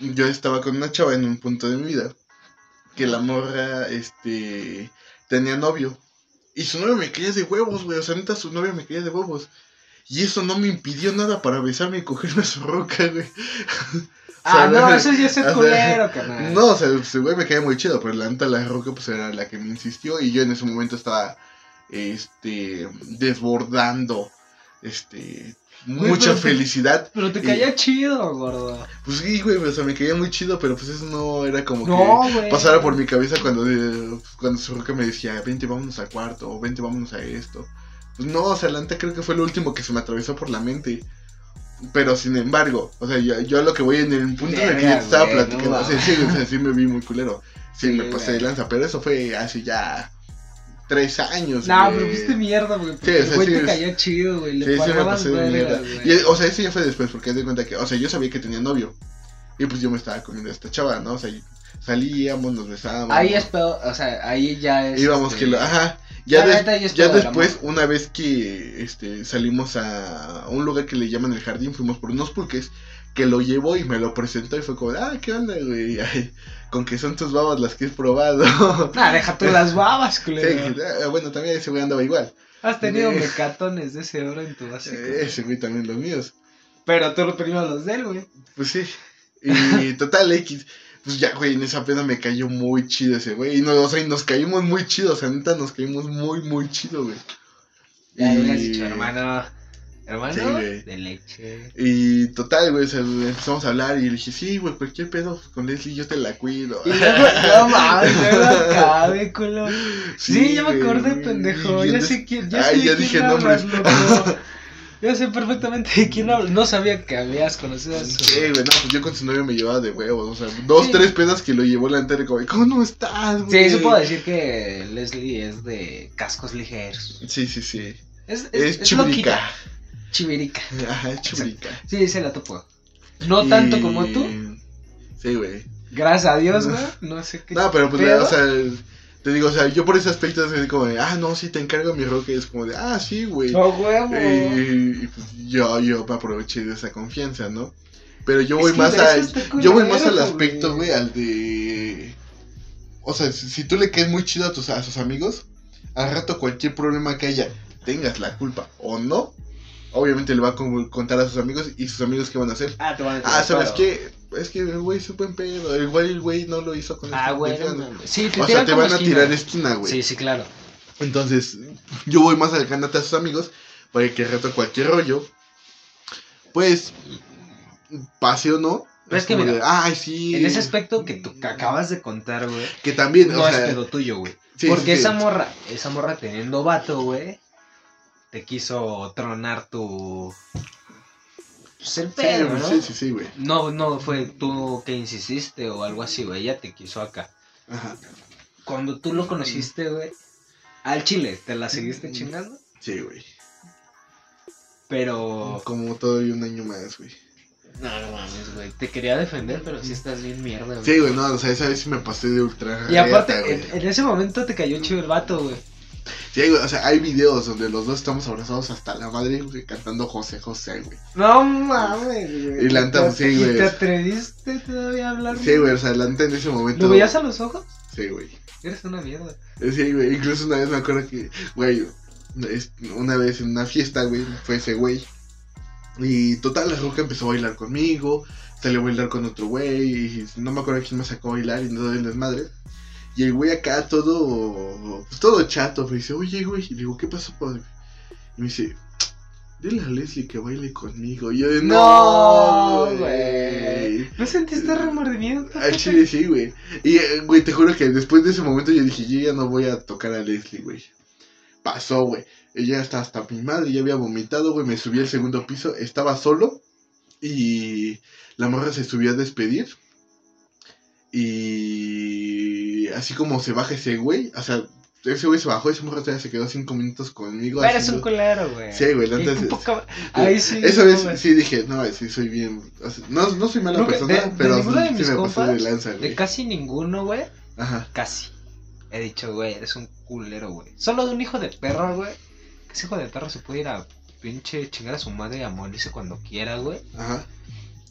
yo estaba con una chava en un punto de mi vida que la morra, este, tenía novio y su novio me quería de huevos, güey, o sea, neta su novio me quería de huevos. Y eso no me impidió nada para besarme y cogerme a su roca, güey. Ah, o sea, no, eso ya es o sea, culero, carnal. No, o sea, ese güey me caía muy chido, pero la neta la roca pues era la que me insistió y yo en ese momento estaba, este, desbordando, este, Güey, mucha pero te- felicidad. Pero te Y- caía chido, gordo. Pues sí, güey, o sea, me caía muy chido, pero pues eso no era como No, que güey. pasara por mi cabeza cuando, eh, cuando su roca me decía, vente, vámonos al cuarto, o vente, vámonos a esto. Pues no, o sea, la neta creo que fue lo último que se me atravesó por la mente. Pero sin embargo, o sea, yo, yo a lo que voy en el punto en el que yo te estaba güey, platicando, no o sea, sí, o sea, sí me vi muy culero. Sí, Sí, me pasé de lanza, pero eso fue hace ya tres años. No, pero fuiste mierda, güey. porque Sí, o sea, güey sí, te caía chido, güey. Le Sí, sí me pasé de mierda. güey. Y, o sea, ese ya fue después, porque de cuenta que, o sea, yo sabía que tenía novio. Y pues yo me estaba comiendo a esta chava, ¿no? O sea, salíamos, nos besábamos. Ahí es pedo, o sea, ahí ya es. Íbamos este, que lo, ajá. Ya, después, una vez que este, salimos a un lugar que le llaman el jardín, fuimos por unos pulques, que lo llevó y me lo presentó y fue como, ah, ¿qué onda, güey? Ay, con que son tus babas las que he probado. Nah, deja tú las babas, culero. ah, bueno, también ese güey andaba igual. Has tenido Eh. mecatones de ese oro en tu básico. Eh, ese güey también los míos. Pero tú lo primero los de él, güey. Pues sí. Y total X. Pues ya, güey, en esa pena me cayó muy chido ese güey. Y, no, o sea, y nos caímos muy chido. O sea, neta, nos caímos muy, muy chido, güey. Ya Y- dicho, hermano. Hermano, Sí, güey. de leche. Y total, güey, o sea, empezamos a hablar y le dije, sí, güey, cualquier pedo con Leslie yo te la cuido. Y no mames, luego acabe, culo. Sí, ya me güey, acordé, pendejo. Ya sé quién, ya Ay, sé ya dije nombres. loco. Ya sé perfectamente de quién hablas. No sabía que habías conocido a su. Sí, güey, no, pues yo con su novio me llevaba de huevos, o sea, dos, Sí. tres pedas que lo llevó la entera, como, ¿cómo estás, Sí, güey? eso puedo decir que Leslie es de cascos ligeros. Sí, sí, sí. Es, es, Es, es chivirica. Ajá, chivirica. Sí, se la topo. No tanto como tú. Sí, güey. Gracias a Dios, güey. No sé qué. No, pero pues, pedo. o sea, te digo, o sea, yo por ese aspecto es como de, ah, no, sí, te encargo mi y es como de, ah, sí, güey. No, huevo. Y, y, pues yo, yo me aproveché de esa confianza, ¿no? Pero yo Es voy que más a, yo voy más al aspecto, güey. al de, o sea, si, si tú le caes muy chido a tus, a sus amigos, al rato cualquier problema que haya, tengas la culpa o no, obviamente le va a con- contar a sus amigos y sus amigos qué van a hacer. Ah, te van a Ah, ¿sabes qué? Es que el güey es buen pedo. Igual el güey no lo hizo con Ah, güey. no. Sí, te O sea, te van a esquina. tirar esquina, güey. Sí, sí, claro. Entonces, yo voy más alejándote a sus amigos para que al rato cualquier rollo, pues, pase o no. Pero es que mira, de, Ay, sí. En ese aspecto que tú que acabas de contar, güey. Que también, No o es sea. pedo tuyo, güey. sí, Porque sí. esa morra, esa morra teniendo vato, güey, te quiso tronar tu. Pues el Sí, pedo, güey, ¿no? sí, sí, sí, güey. No, no fue tú que insististe o algo así, güey. Ella te quiso acá. Ajá. Cuando tú lo conociste, güey, al chile, ¿te la Mm. seguiste chingando? Sí, güey. Pero. Como todavía un año más, güey. No, no mames, güey. Te quería defender, pero sí estás bien mierda, güey. Sí, güey, no, o sea, esa vez sí me pasé de ultra. Y aparte, en, en ese momento te cayó chido el vato, güey. Sí, güey, o sea, hay videos donde los dos estamos abrazados hasta la madre, güey, cantando José José, güey. No mames, güey. Y la Te- sí, ¿y güey. ¿Te atreviste todavía a hablar? Sí, güey, o sea, la neta en ese momento. ¿Lo veías a los ojos? Sí, güey. Eres una mierda. Sí, güey, incluso una vez me acuerdo que, güey, una vez en una fiesta, güey, fue ese güey. Y total, la roca empezó a bailar conmigo, salió a bailar con otro güey, y no me acuerdo quién me sacó a bailar y no el desmadre. Y el güey acá todo, pues todo chato, me dice, oye, güey, y le digo, ¿qué pasó, padre? Y me dice, dile a Leslie que baile conmigo. Y yo de, No, güey. ¿No sentiste remordimiento? Al chile sí, güey. Y, eh, güey, te juro que después de ese momento yo dije, yo ya no voy a tocar a Leslie, güey. pasó, güey. Ella hasta, hasta mi madre ya había vomitado, güey. Me subí al segundo piso, estaba solo. Y la morra se subió a despedir. Y así como se baja ese güey, o sea, ese güey se bajó y ese morra todavía se quedó cinco minutos conmigo. Eres haciendo- un culero, güey. Sí, güey, la Y neta un es- poco- Ahí sí. No, vez güey. sí dije, no, sí soy bien. o sea, no, no soy mala persona, de- de pero de sí me pasé de compas, lanza, De güey. casi ninguno, güey. Ajá. Casi. He dicho, güey, eres un culero, güey. Solo de un hijo de perro, güey. Que ese hijo de perro se puede ir a pinche chingar a su madre y a morirse cuando quiera, güey. Ajá.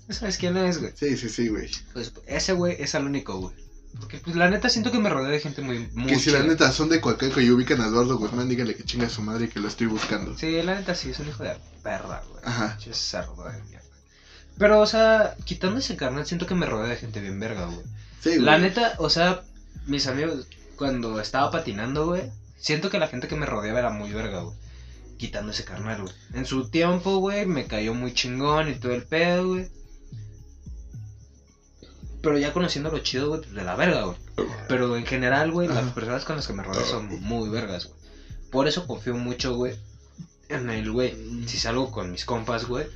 ¿Sabes quién es, güey? Sí, sí, sí, güey. Pues ese güey es el único, güey. Porque pues la neta siento que me rodeo de gente muy, muy Que si la neta son de Coacaco y ubican a Eduardo Guzmán, díganle que chinga a su madre y que lo estoy buscando. Sí, la neta sí, es un hijo de perra, güey. Ajá. Pinche cerdo de mierda. Pero, o sea, quitando ese carnal, siento que me rodeo de gente bien verga, güey. Sí, güey. La neta, o sea, mis amigos, cuando estaba patinando, güey, siento que la gente que me rodeaba era muy verga, güey. Quitando ese carnal, güey. En su tiempo, güey, me cayó muy chingón y todo el pedo, güey. Pero ya conociendo lo chido, güey, pues de la verga, güey. Pero en general, güey, las personas con las que me rodeo son muy vergas, güey. Por eso confío mucho, güey, en el, güey, si salgo con mis compas, güey,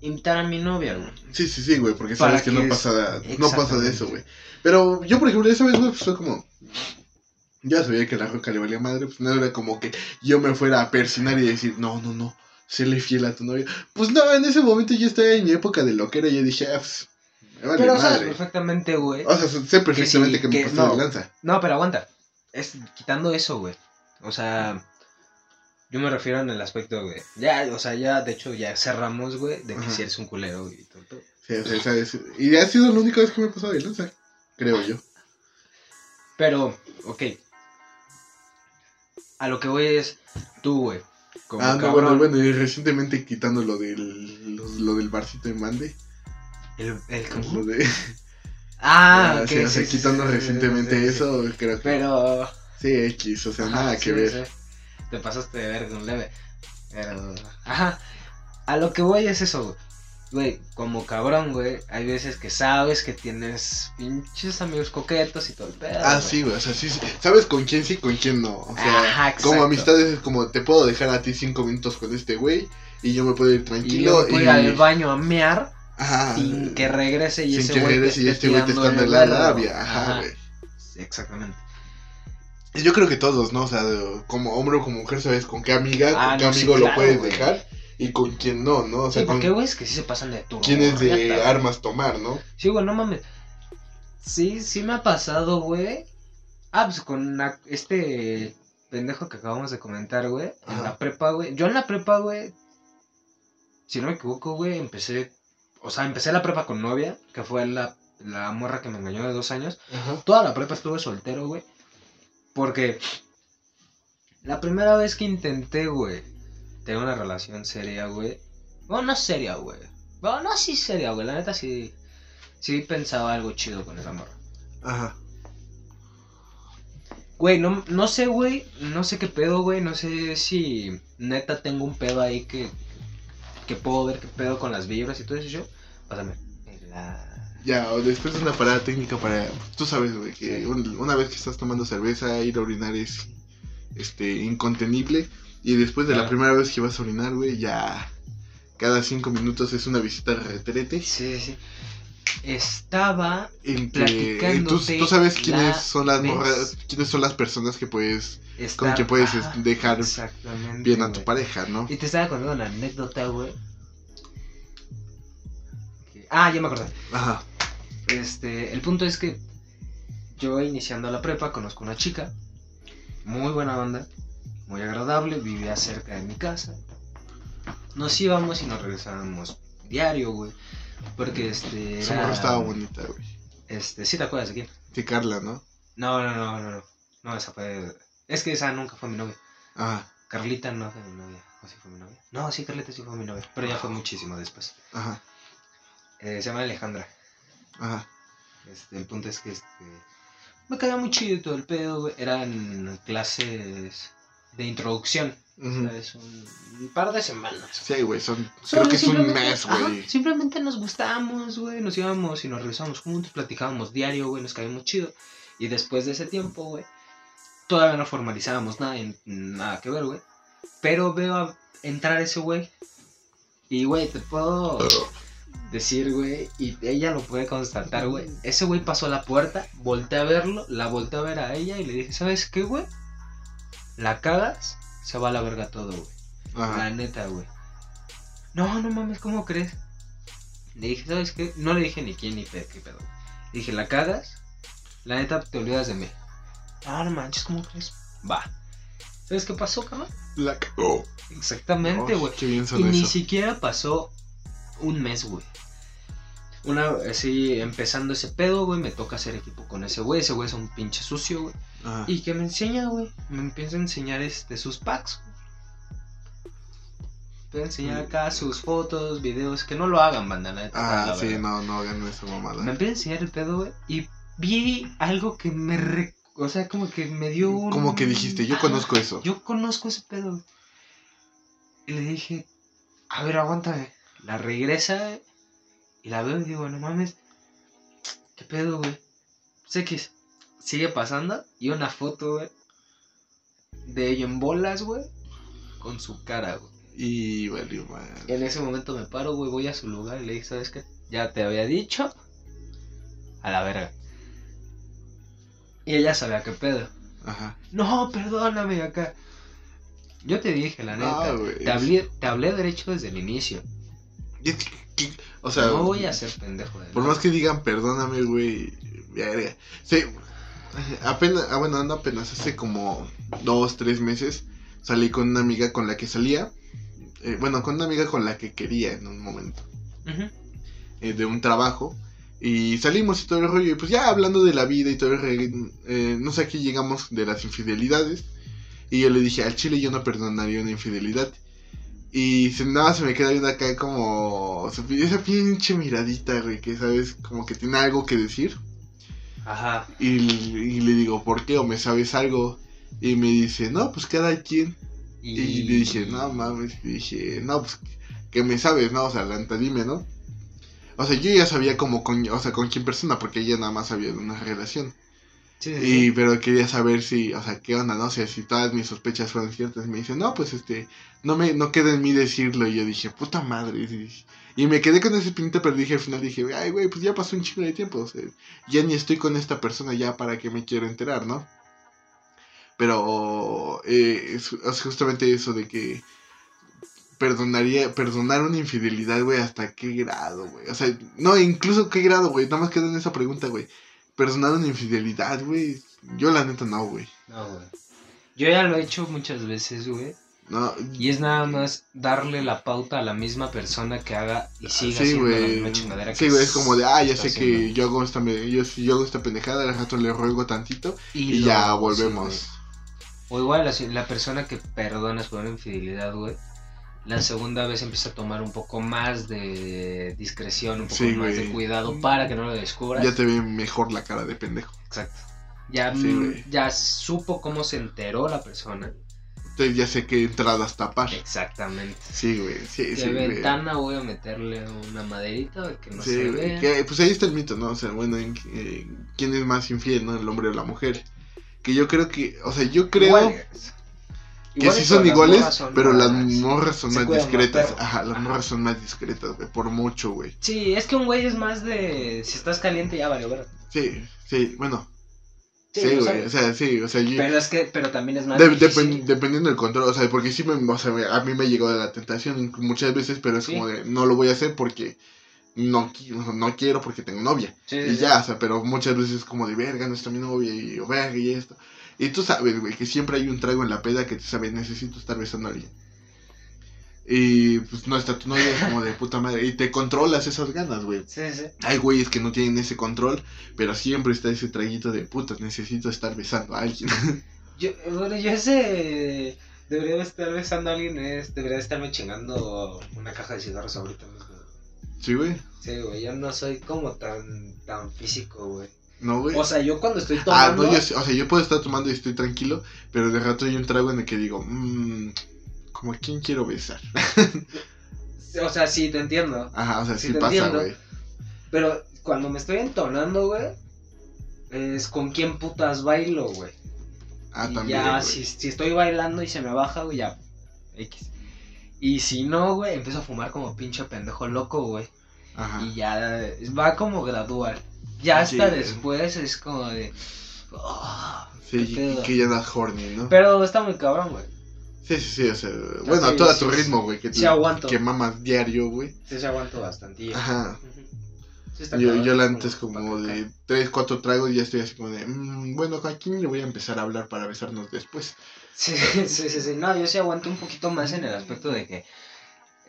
invitar a mi novia, güey. Sí, sí, sí, güey, porque sabes que, que no, pasa, no pasa de eso, güey. Pero yo, por ejemplo, esa vez, güey, pues fue como... Ya sabía que la roca le valía madre, pues no era como que yo me fuera a persinar y decir, no, no, no, séle fiel a tu novia. Pues no, en ese momento yo estaba en mi época de loquera y yo dije, ah, pues, vale Pero sabes perfectamente, güey. O sea, sé perfectamente sí, que, me que pasé no. de lanza. No, pero aguanta. Es quitando eso, güey. O sea, yo me refiero en el aspecto, güey. Ya, o sea, ya, de hecho, ya cerramos, güey, de que Ajá. si eres un culero y todo. todo. Sí, o sea, ¿sabes? Y ha sido la única vez que me he pasado de lanza, creo yo. Pero, ok. A lo que voy es tú, güey. Como Ah, no, bueno, bueno, y recientemente quitando lo del, lo, lo del barcito en Mande. El, el de, Ah, Ah, ok. sí, o sea, sí, sí, quitando sí, recientemente eso, creo que Pero. sí, X, o sea, Ajá, nada que ver. Te pasaste de ver con leve. Pero. Ajá. A lo que voy es eso, güey. Como cabrón, güey. Hay veces que sabes que tienes pinches amigos coquetos y todo el pedo. Ah, sí, güey, o sea, sí, sabes con quién sí, con quién no. O sea, Ajá, como amistades es como te puedo dejar a ti cinco minutos con este güey y yo me puedo ir Y yo tranquilo me puedo ir al baño a mear ajá, sin que regrese y sin ese güey te esté este tirando la labia, ajá, Ajá, güey. Exactamente. Yo creo que todos, ¿no? O sea, como hombre o como mujer, sabes con qué amiga, Ah, con qué no, sí, amigo lo puedes güey. dejar y con quién no, ¿no? O sea, sí, con güey, es que sí se pasan de turno. quién es de armas tomar, ¿no? Sí, güey, no mames. Sí, sí me ha pasado, güey. Ah, pues con la- este pendejo que acabamos de comentar, güey. En Ajá. la prepa, güey. Yo en la prepa, güey. Si no me equivoco, güey, empecé. O sea, empecé la prepa con novia, que fue la, la morra que me engañó de dos años. Ajá. Toda la prepa estuve soltero, güey. Porque la primera vez que intenté, güey, tener una relación seria, güey. Bueno, no seria, güey. Bueno, no sí seria, güey. La neta sí. Sí pensaba algo chido con esa morra. Ajá. Güey, no, no sé, güey. No sé qué pedo, güey. No sé si neta tengo un pedo ahí que. Que puedo ver qué pedo con las vibras y todo eso. Yo, pásame. La... Ya, o después de una parada técnica para. Tú sabes, güey, que Sí. un- una vez que estás tomando cerveza, ir a orinar es este incontenible. Y después de la Ah. primera vez que vas a orinar, güey, ya. Cada cinco minutos es una visita retrete. Sí, sí. Estaba. En que tú, Platicándote tú sabes quiénes la son las morras, quiénes son las personas que puedes con que puedes Ajá, es- dejar bien a tu pareja, ¿no? Y te estaba contando una anécdota, güey. Ah, ya me acordé. Ajá. Este, el punto es que yo iniciando la prepa conozco una chica, muy buena onda, muy agradable, vivía cerca de mi casa. Nos íbamos y nos regresábamos diario, güey. Porque este. Era- morra estaba bonita, güey. Este, ¿sí te acuerdas de quién? Sí, Carla, ¿no? No, no, no, no, no. No, esa fue. Es que esa nunca fue mi novia. Ajá, Carlita no fue mi novia. ¿O sí fue mi novia? No, sí, Carlita sí fue mi novia. Pero ya fue muchísimo después. ajá, Eh, se llama Alejandra. ajá. Este, el punto es que este, me caía muy chido todo el pedo, güey. Eran clases de introducción. ¿sabes? Un, un par de semanas. Sí, güey, son. Solo creo que es un mes, güey. simplemente nos gustábamos, güey. Nos íbamos y nos regresábamos juntos, platicábamos diario, güey. Nos caíamos chido. Y después de ese tiempo, güey, todavía no formalizábamos nada, en- nada que ver, güey. Pero veo a entrar ese güey. Y, güey, te puedo decir, güey, y ella lo puede constatar, güey. Ese güey pasó a la puerta, volteé a verlo, la volteé a ver a ella y le dije, ¿sabes qué, güey? La cagas, se va a la verga todo, güey. La neta, güey. No, no mames, ¿cómo crees? Le dije, ¿sabes qué? No le dije ni quién ni pe- qué pedo. Le dije, ¿la cagas? La neta, te olvidas de mí. No, no manches, ¿cómo crees? Va. ¿Sabes qué pasó, cabrón? La cagó. Exactamente, güey. Qué y ni siquiera pasó un mes, güey. Una, así, empezando ese pedo, güey, me toca hacer equipo con ese güey. Ese güey es un pinche sucio, güey. Ajá. Y que me enseña, güey. Me empieza a enseñar este, sus packs. güey. Me empieza a enseñar acá sus fotos, videos. Que no lo hagan, banda, la Ah, la sí, verdad. no, no hagan esa mamada. Me empieza a enseñar el pedo, güey. Y vi algo que me. re- O sea, como que me dio un. Como que dijiste, yo Ajá, conozco eso. Yo conozco ese pedo, güey. Y le dije, a ver, aguántame. La regresa, Y la veo y digo, no mames. ¿Qué pedo, güey? Sé que sigue pasando. Y una foto, güey. De ella en bolas, güey. Con su cara, güey. Y valió mal. En ese momento me paro, güey. Voy a su lugar y le dije, ¿sabes qué? Ya te había dicho. A la verga. Y ella sabía qué pedo. Ajá. No, perdóname acá. Yo te dije, la neta. No, te, hablé, te hablé derecho desde el inicio. Que- que- O sea, no voy a ser pendejo de por más que digan perdóname, güey. verga. Sí, apenas, ah, bueno, no apenas, hace como dos, tres meses salí con una amiga con la que salía. eh, bueno, con una amiga con la que quería en un momento. Eh, de un trabajo. Y salimos y todo el rollo. Y pues ya hablando de la vida y todo el re- eh, no sé, aquí llegamos de las infidelidades. Y yo le dije, al chile yo no perdonaría una infidelidad. Y nada, se me queda viendo acá como esa pinche miradita, güey, que sabes, como que tiene algo que decir. Ajá. Y, y le digo, ¿por qué? ¿O me sabes algo? Y me dice, no, pues cada quien. Y, le dije, no mames, y dije, no, pues que me sabes, ¿no? O sea, la neta, dime, ¿no? O sea, yo ya sabía como con, o sea, con quién persona, porque ella nada más sabía de una relación. Sí, sí, Y, pero quería saber si, o sea, qué onda, ¿no? O sea, si todas mis sospechas fueron ciertas. Y me dice, no, pues este, no me, no queda en mí decirlo. Y yo dije, puta madre. Y, y me quedé con ese pinta, pero dije al final, dije, ay, güey, pues ya pasó un chingo de tiempo. O sea, ya ni estoy con esta persona, ya para qué me quiero enterar, ¿no? Pero eh, es, es justamente eso de que perdonaría, perdonar una infidelidad, güey, hasta qué grado, güey. O sea, no, incluso qué grado, güey. Nada más queda en esa pregunta, güey. Perdonar una infidelidad, güey. Yo la neta no, güey. No, güey. Yo ya lo he hecho muchas veces, güey. No, Y es nada más darle la pauta a la misma persona que haga y siga sí, haciendo la güey. misma chingadera Sí, que güey, es como de, ah, ya sé que yo hago esta, yo, si yo hago esta pendejada, al rato le ruego tantito y, lo- ya sí, volvemos. o igual la, la persona que perdonas por una infidelidad, güey. La segunda vez empieza a tomar un poco más de discreción, un poco Sí, más de cuidado para que no lo descubras. ya te ve mejor la cara de pendejo. Exacto. Ya, Sí, mm, ya supo cómo se enteró la persona. Entonces ya sé qué entradas tapar. Exactamente. Sí, güey, sí, De sí, güey. ventana voy a meterle una maderita de que no Sí, se vea. que, pues ahí está el mito, ¿no? O sea, bueno, en- eh, ¿quién es más infiel, no? El hombre o la mujer. Que yo creo que, o sea, yo creo. Que Iguales, sí son iguales, son pero las morras son más discretas. Ajá, las morras son más discretas, güey, por mucho, güey. Sí, es que un güey es más de. Si estás caliente, ya vale, ver. Sí, sí, bueno, Sí, güey, o sea, sí, o sea, yo... Pero es que, pero también es más. De- difícil. depen- dependiendo del control, o sea, porque sí me, o sea, a mí me llegó de la tentación muchas veces, pero es Sí. como de, no lo voy a hacer porque no, no quiero porque tengo novia. Sí, Y sí. ya, o sea, pero muchas veces es como de, verga, no está mi novia y verga y esto. Y tú sabes, güey, que siempre hay un trago en la peda que te sabe, necesito estar besando a alguien. Y pues no está tu novia, es como de puta madre. Y te controlas esas ganas, güey. Sí, sí. Hay güeyes que no tienen ese control, pero siempre está ese traguito de puta, necesito estar besando a alguien. Yo, bueno, yo ese. Debería de estar besando a alguien, es, debería de estarme chingando una caja de cigarros ahorita mismo. sí, güey. Sí, güey, yo no soy como tan, tan físico, güey. No, güey. O sea, yo cuando estoy Ah, tomando. no, yo, o sea, yo puedo estar tomando y estoy tranquilo, pero de rato hay un trago en el que digo, mmm, como a quién quiero besar. O sea, sí, te entiendo. Ajá, o sea, Sí sí, te pasa, entiendo. güey. Pero cuando me estoy entonando, güey, es con quién putas bailo, güey. Ah, y también, ya, güey. si, si estoy bailando y se me baja, güey, ya. X. Y si no, güey, empiezo a fumar como pinche pendejo loco, güey. Ajá. Y ya va como gradual. Ya hasta güey. después es como de. "Ah, Sí, qué pedo". y que ya das horny, ¿no? Pero está muy cabrón, güey. Sí, sí, sí, o sea, bueno, sí, a todo a tu sí. ritmo, güey, que, Sí te- aguanto. que mamas diario, güey. Sí, se aguanto bastante. Ajá. Sí está Yo, yo la antes como de 3, 4 tragos y ya estoy así como de, "Mm, bueno, ¿a quién le voy a empezar a hablar para besarnos después? Sí, sí, sí, sí. No, yo sí aguanto un poquito más en el aspecto de que.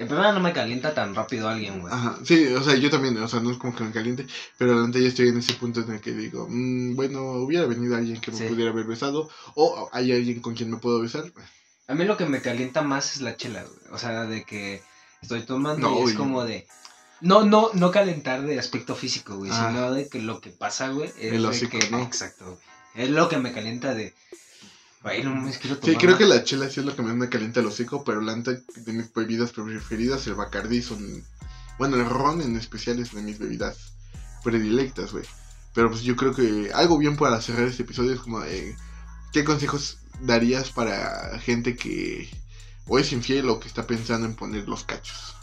En primera no me calienta tan rápido alguien, güey. Ajá, sí, o sea, yo también, o sea, no es como que me caliente, pero la neta ya estoy en ese punto en el que digo, "Mm, bueno, hubiera venido alguien que me Sí. pudiera haber besado, o hay alguien con quien me puedo besar. A mí lo que me calienta más es la chela, güey. O sea, de que estoy tomando No, y es como de. No, no, no calentar de aspecto físico, güey, Ah. sino de que lo que pasa, güey, es El de hocico, que, ¿no? exacto, güey. Es lo que me calienta de, no quiero Sí, creo que más". la chela sí es lo que más me calienta el hocico, pero la neta de mis bebidas preferidas, el Bacardí son, bueno, el ron en especial es de mis bebidas predilectas, güey. Pero pues yo creo que algo bien para cerrar este episodio es como, eh, ¿qué consejos darías para gente que o es infiel o que está pensando en poner los cachos?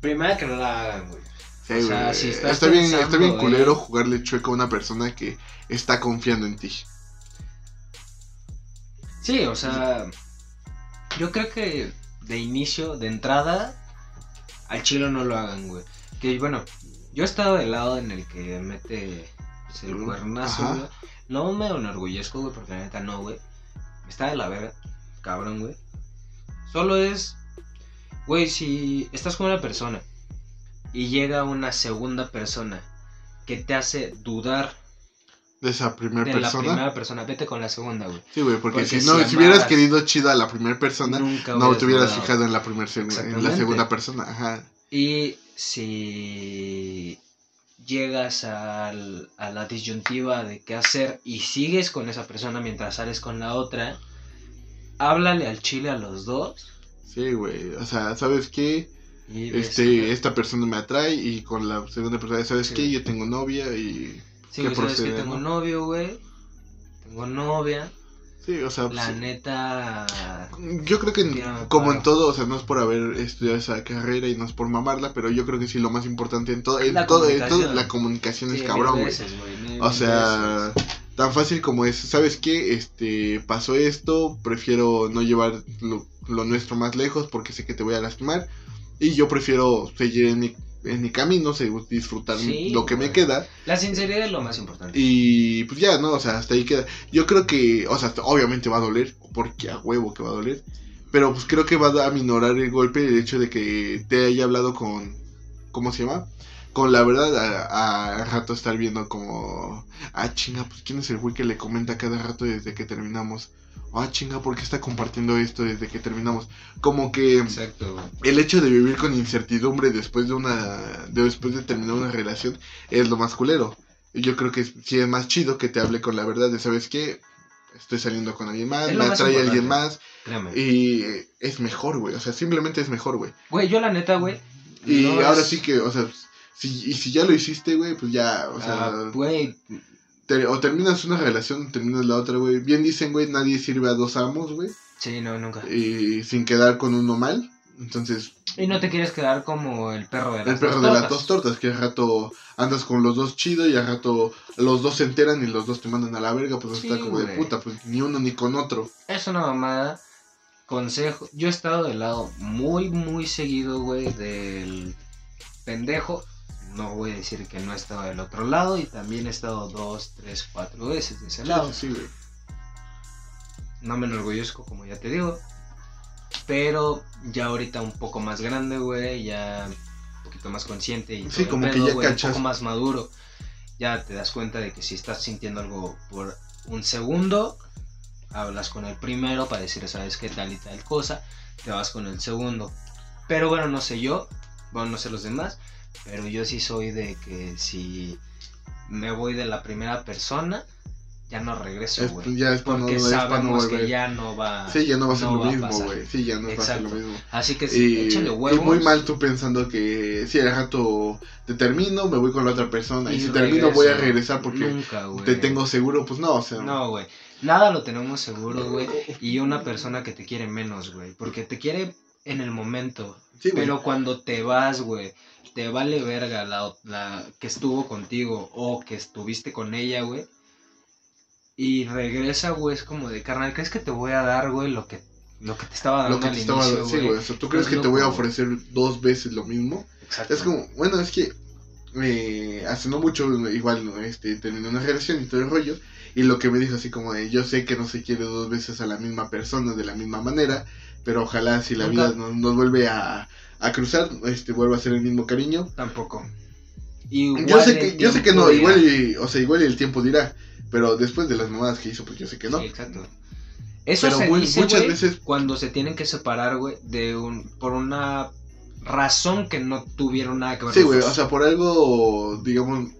Primero que no la hagan, güey. Sí, O sea, güey, si estás está bien, está bien güey. culero jugarle chueco a una persona que está confiando en ti. Sí, o sea, yo creo que de inicio, de entrada, al chilo no lo hagan, güey. Que bueno, yo he estado del lado en el que mete pues, el cuernazo, ajá. güey. No me enorgullezco, güey, porque la neta no, güey. Está de la verga, cabrón, güey. Solo es, güey, si estás con una persona y llega una segunda persona que te hace dudar De esa primera de la persona. primera persona, vete con la segunda, güey. Sí, güey, porque, Porque si si no, si hubieras querido chida a la primera persona, no te hubieras fijado en la primera en la segunda persona, ajá. Y si llegas al- a la disyuntiva de qué hacer y sigues con esa persona mientras sales con la otra, háblale al chile a los dos. Sí, güey, o sea, ¿sabes qué? Y Este, esta persona me atrae y con la segunda persona, ¿sabes Sí. qué? Yo tengo novia y... sí, ¿qué güey, sabes que procede, tengo no? novio, güey. Tengo novia. Sí, o sea, La neta. yo creo que como en todo, o sea, no es por haber estudiado esa carrera y no es por mamarla, pero yo creo que sí lo más importante en todo, en La todo, en todo, la comunicación sí, es cabrón, güey. O sea, veces. tan fácil como es, ¿sabes qué? Este, pasó esto, prefiero no llevar lo, lo nuestro más lejos porque sé que te voy a lastimar. Y yo prefiero seguir en mi, en mi camino, se- disfrutar Sí, lo que me queda. La sinceridad es lo más importante. Y pues ya, ¿no? O sea, hasta ahí queda. Yo creo que, o sea, obviamente va a doler, porque a huevo que va a doler. Pero pues creo que va a minorar el golpe el hecho de que te haya hablado con, ¿cómo se llama? Con la verdad, a, a rato estar viendo como, ah, chinga, pues quién es el güey que le comenta cada rato desde que terminamos. Ah, chinga, ¿por qué está compartiendo esto desde que terminamos? Como que Exacto, el hecho de vivir con incertidumbre después de una de después de terminar una relación es lo más culero. Y Yo creo que sí es más chido que te hable con la verdad de sabes qué estoy saliendo con alguien más, me más atrae alguien más Créame. y es mejor, güey, o sea, simplemente es mejor, güey. Güey, yo la neta, güey. Y no ahora es- sí que, o sea, si y si ya lo hiciste, güey, pues ya, o sea, Ah, güey, te- o terminas una relación, terminas la otra, güey. Bien dicen, güey, nadie sirve a dos amos, güey, sí, no, nunca. y sin quedar con uno mal. Entonces, Y no te quieres quedar como el perro de las El perro dos de las tortas. dos tortas, que al rato andas con los dos chido y al rato los dos se enteran y los dos te mandan a la verga, pues Sí, está como de puta, pues ni uno ni con otro. Es una mamada. Consejo. Yo he estado del lado muy, muy seguido, güey, del pendejo. No voy a decir que no he estado del otro lado. Y también he estado dos, tres, cuatro veces de ese lado. Sí, sí, güey. No me enorgullezco, como ya te digo. Pero ya ahorita un poco más grande, güey. Ya un poquito más consciente. Y Sí, como que ya güey, cachas. Un poco más maduro. Ya te das cuenta de que si estás sintiendo algo por un segundo, hablas con el primero para decir, ¿sabes qué tal y tal cosa? Te vas con el segundo. Pero bueno, no sé yo. Bueno, no sé los demás. Pero yo sí soy de que si me voy de la primera persona, ya no regreso, Es- güey. ya es para no, Porque es no sabemos que ya no va. Sí, ya no va a ser no lo mismo, güey. Sí, ya no va a ser lo mismo. Así que sí, Y, échale y huevos. muy mal tú pensando que si al rato te termino, me voy con la otra persona. Y, Y si termino, voy a regresar porque Nunca, te tengo seguro, pues no, o sea. No, güey. Nada lo tenemos seguro, güey. Y una persona que te quiere menos, güey. Porque te quiere en el momento. Sí. Pero cuando te vas, güey, te vale verga la, la que estuvo contigo o que estuviste con ella, güey. Y regresa, güey, es como de carnal, ¿crees que te voy a dar, güey, lo que, lo que te estaba dando Lo que al te estaba inicio, sí, güey. O sea, ¿tú crees que te voy a ofrecer dos veces lo mismo? Exacto. Es como, bueno, es que eh, hace no mucho, igual, este, terminé una relación y todo el rollo. Y lo que me dijo así como de, yo sé que no se quiere dos veces a la misma persona de la misma manera, pero ojalá si la Nunca. vida nos, nos vuelve a, a cruzar, este, vuelva a ser el mismo cariño. Tampoco. Igual yo sé que, yo sé que no, dirá. igual, y, o sea, igual y el tiempo dirá, pero después de las mamadas que hizo, pues yo sé que no. Sí, exacto. Eso Pero se mu- dice, muchas veces- cuando se tienen que separar, güey, de un, por una razón que no tuvieron nada que ver. Sí, güey, o sea, por algo, digamos,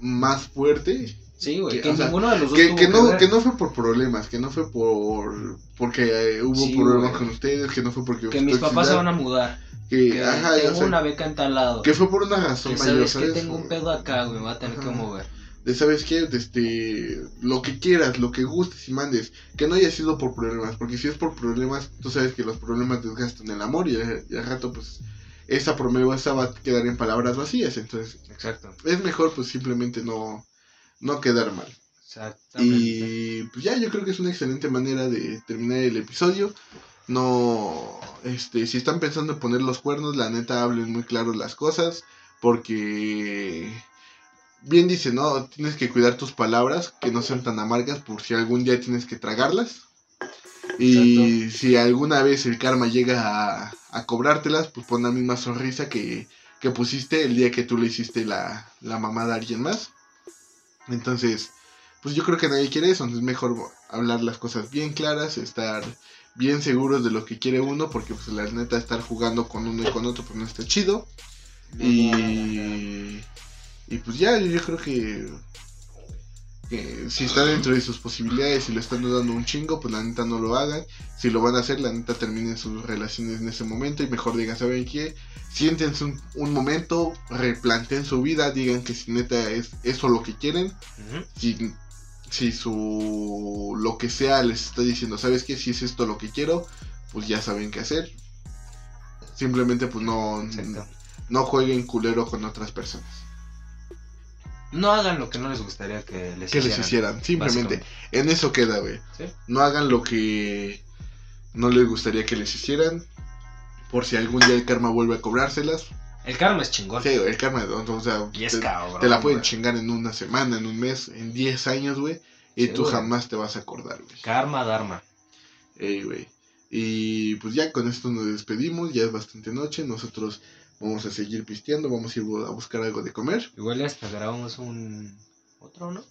más fuerte, sí, güey, que- que, o sea, ninguno de los dos Que, tuvo que no, ver. que no fue por problemas, que no fue por porque eh, hubo Sí, problemas con ustedes, que no fue porque Que mis papás se van a mudar. Que, Que ajá, tengo o sea, una beca en tal lado. que fue por una razón Que mayor, sabes que ¿sabes? tengo un pedo acá, güey, voy a tener que Ajá. mover. De sabes qué, De este, lo que quieras, lo que gustes y mandes, que no haya sido por problemas, porque si es por problemas, tú sabes que los problemas desgastan el amor y, al- y al rato pues esa promesa va a quedar en palabras vacías, entonces Exacto. es mejor pues simplemente no no quedar mal. Exactamente. Y pues ya, yo creo que es una excelente manera de terminar el episodio. No, este, si están pensando en poner los cuernos, la neta hablen muy claro las cosas, porque bien dice, ¿no? Tienes que cuidar tus palabras, que no sean tan amargas, por si algún día tienes que tragarlas. Y si alguna vez el karma llega a, a cobrártelas, pues pon la misma sonrisa que, que pusiste el día que tú le hiciste la, la mamada a alguien más. Entonces, pues yo creo que nadie quiere eso, es mejor hablar las cosas bien claras, estar bien seguros de lo que quiere uno, porque pues la neta estar jugando con uno y con otro pues no está chido. Y, y pues ya, yo creo que, que si está dentro de sus posibilidades y le están dando un chingo, pues la neta no lo hagan. Si lo van a hacer, la neta terminen sus relaciones en ese momento y mejor digan, ¿saben qué? Siéntense un, un momento, replanteen su vida, digan que si neta es eso lo que quieren si, si su lo que sea les está diciendo, ¿sabes qué? Si es esto lo que quiero, pues ya saben qué hacer. Simplemente pues no, Exacto. no jueguen culero con otras personas. No hagan lo que no les gustaría que les Que hicieran. les hicieran, simplemente. En eso queda, güey. Sí. No hagan lo que no les gustaría que les hicieran. Por si algún día el karma vuelve a cobrárselas. El karma es chingón. Sí, el karma, o sea, Y es te, cabrón. te la pueden güey. chingar en una semana, en un mes, en 10 años, güey. Y Sí, tú güey. jamás te vas a acordar, güey. Karma, Dharma. Ey, güey. Y pues ya con esto nos despedimos, ya es bastante noche, nosotros vamos a seguir pisteando, vamos a ir a buscar algo de comer. Igual hasta grabamos un. Otro, ¿no?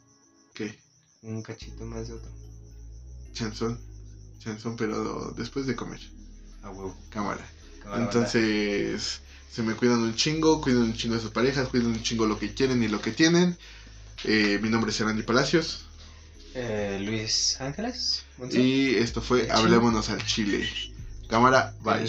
¿Qué? Un cachito más de otro. Chanzón. Chanzón, pero después de comer. A huevo. Cámara. Cámara, Entonces, se me cuidan un chingo, cuidan un chingo de sus parejas, cuidan un chingo lo que quieren y lo que tienen. Eh, mi nombre es Randy Palacios. Eh, Luis Ángeles. Y esto fue Hablémonos al Chile. Cámara, bye.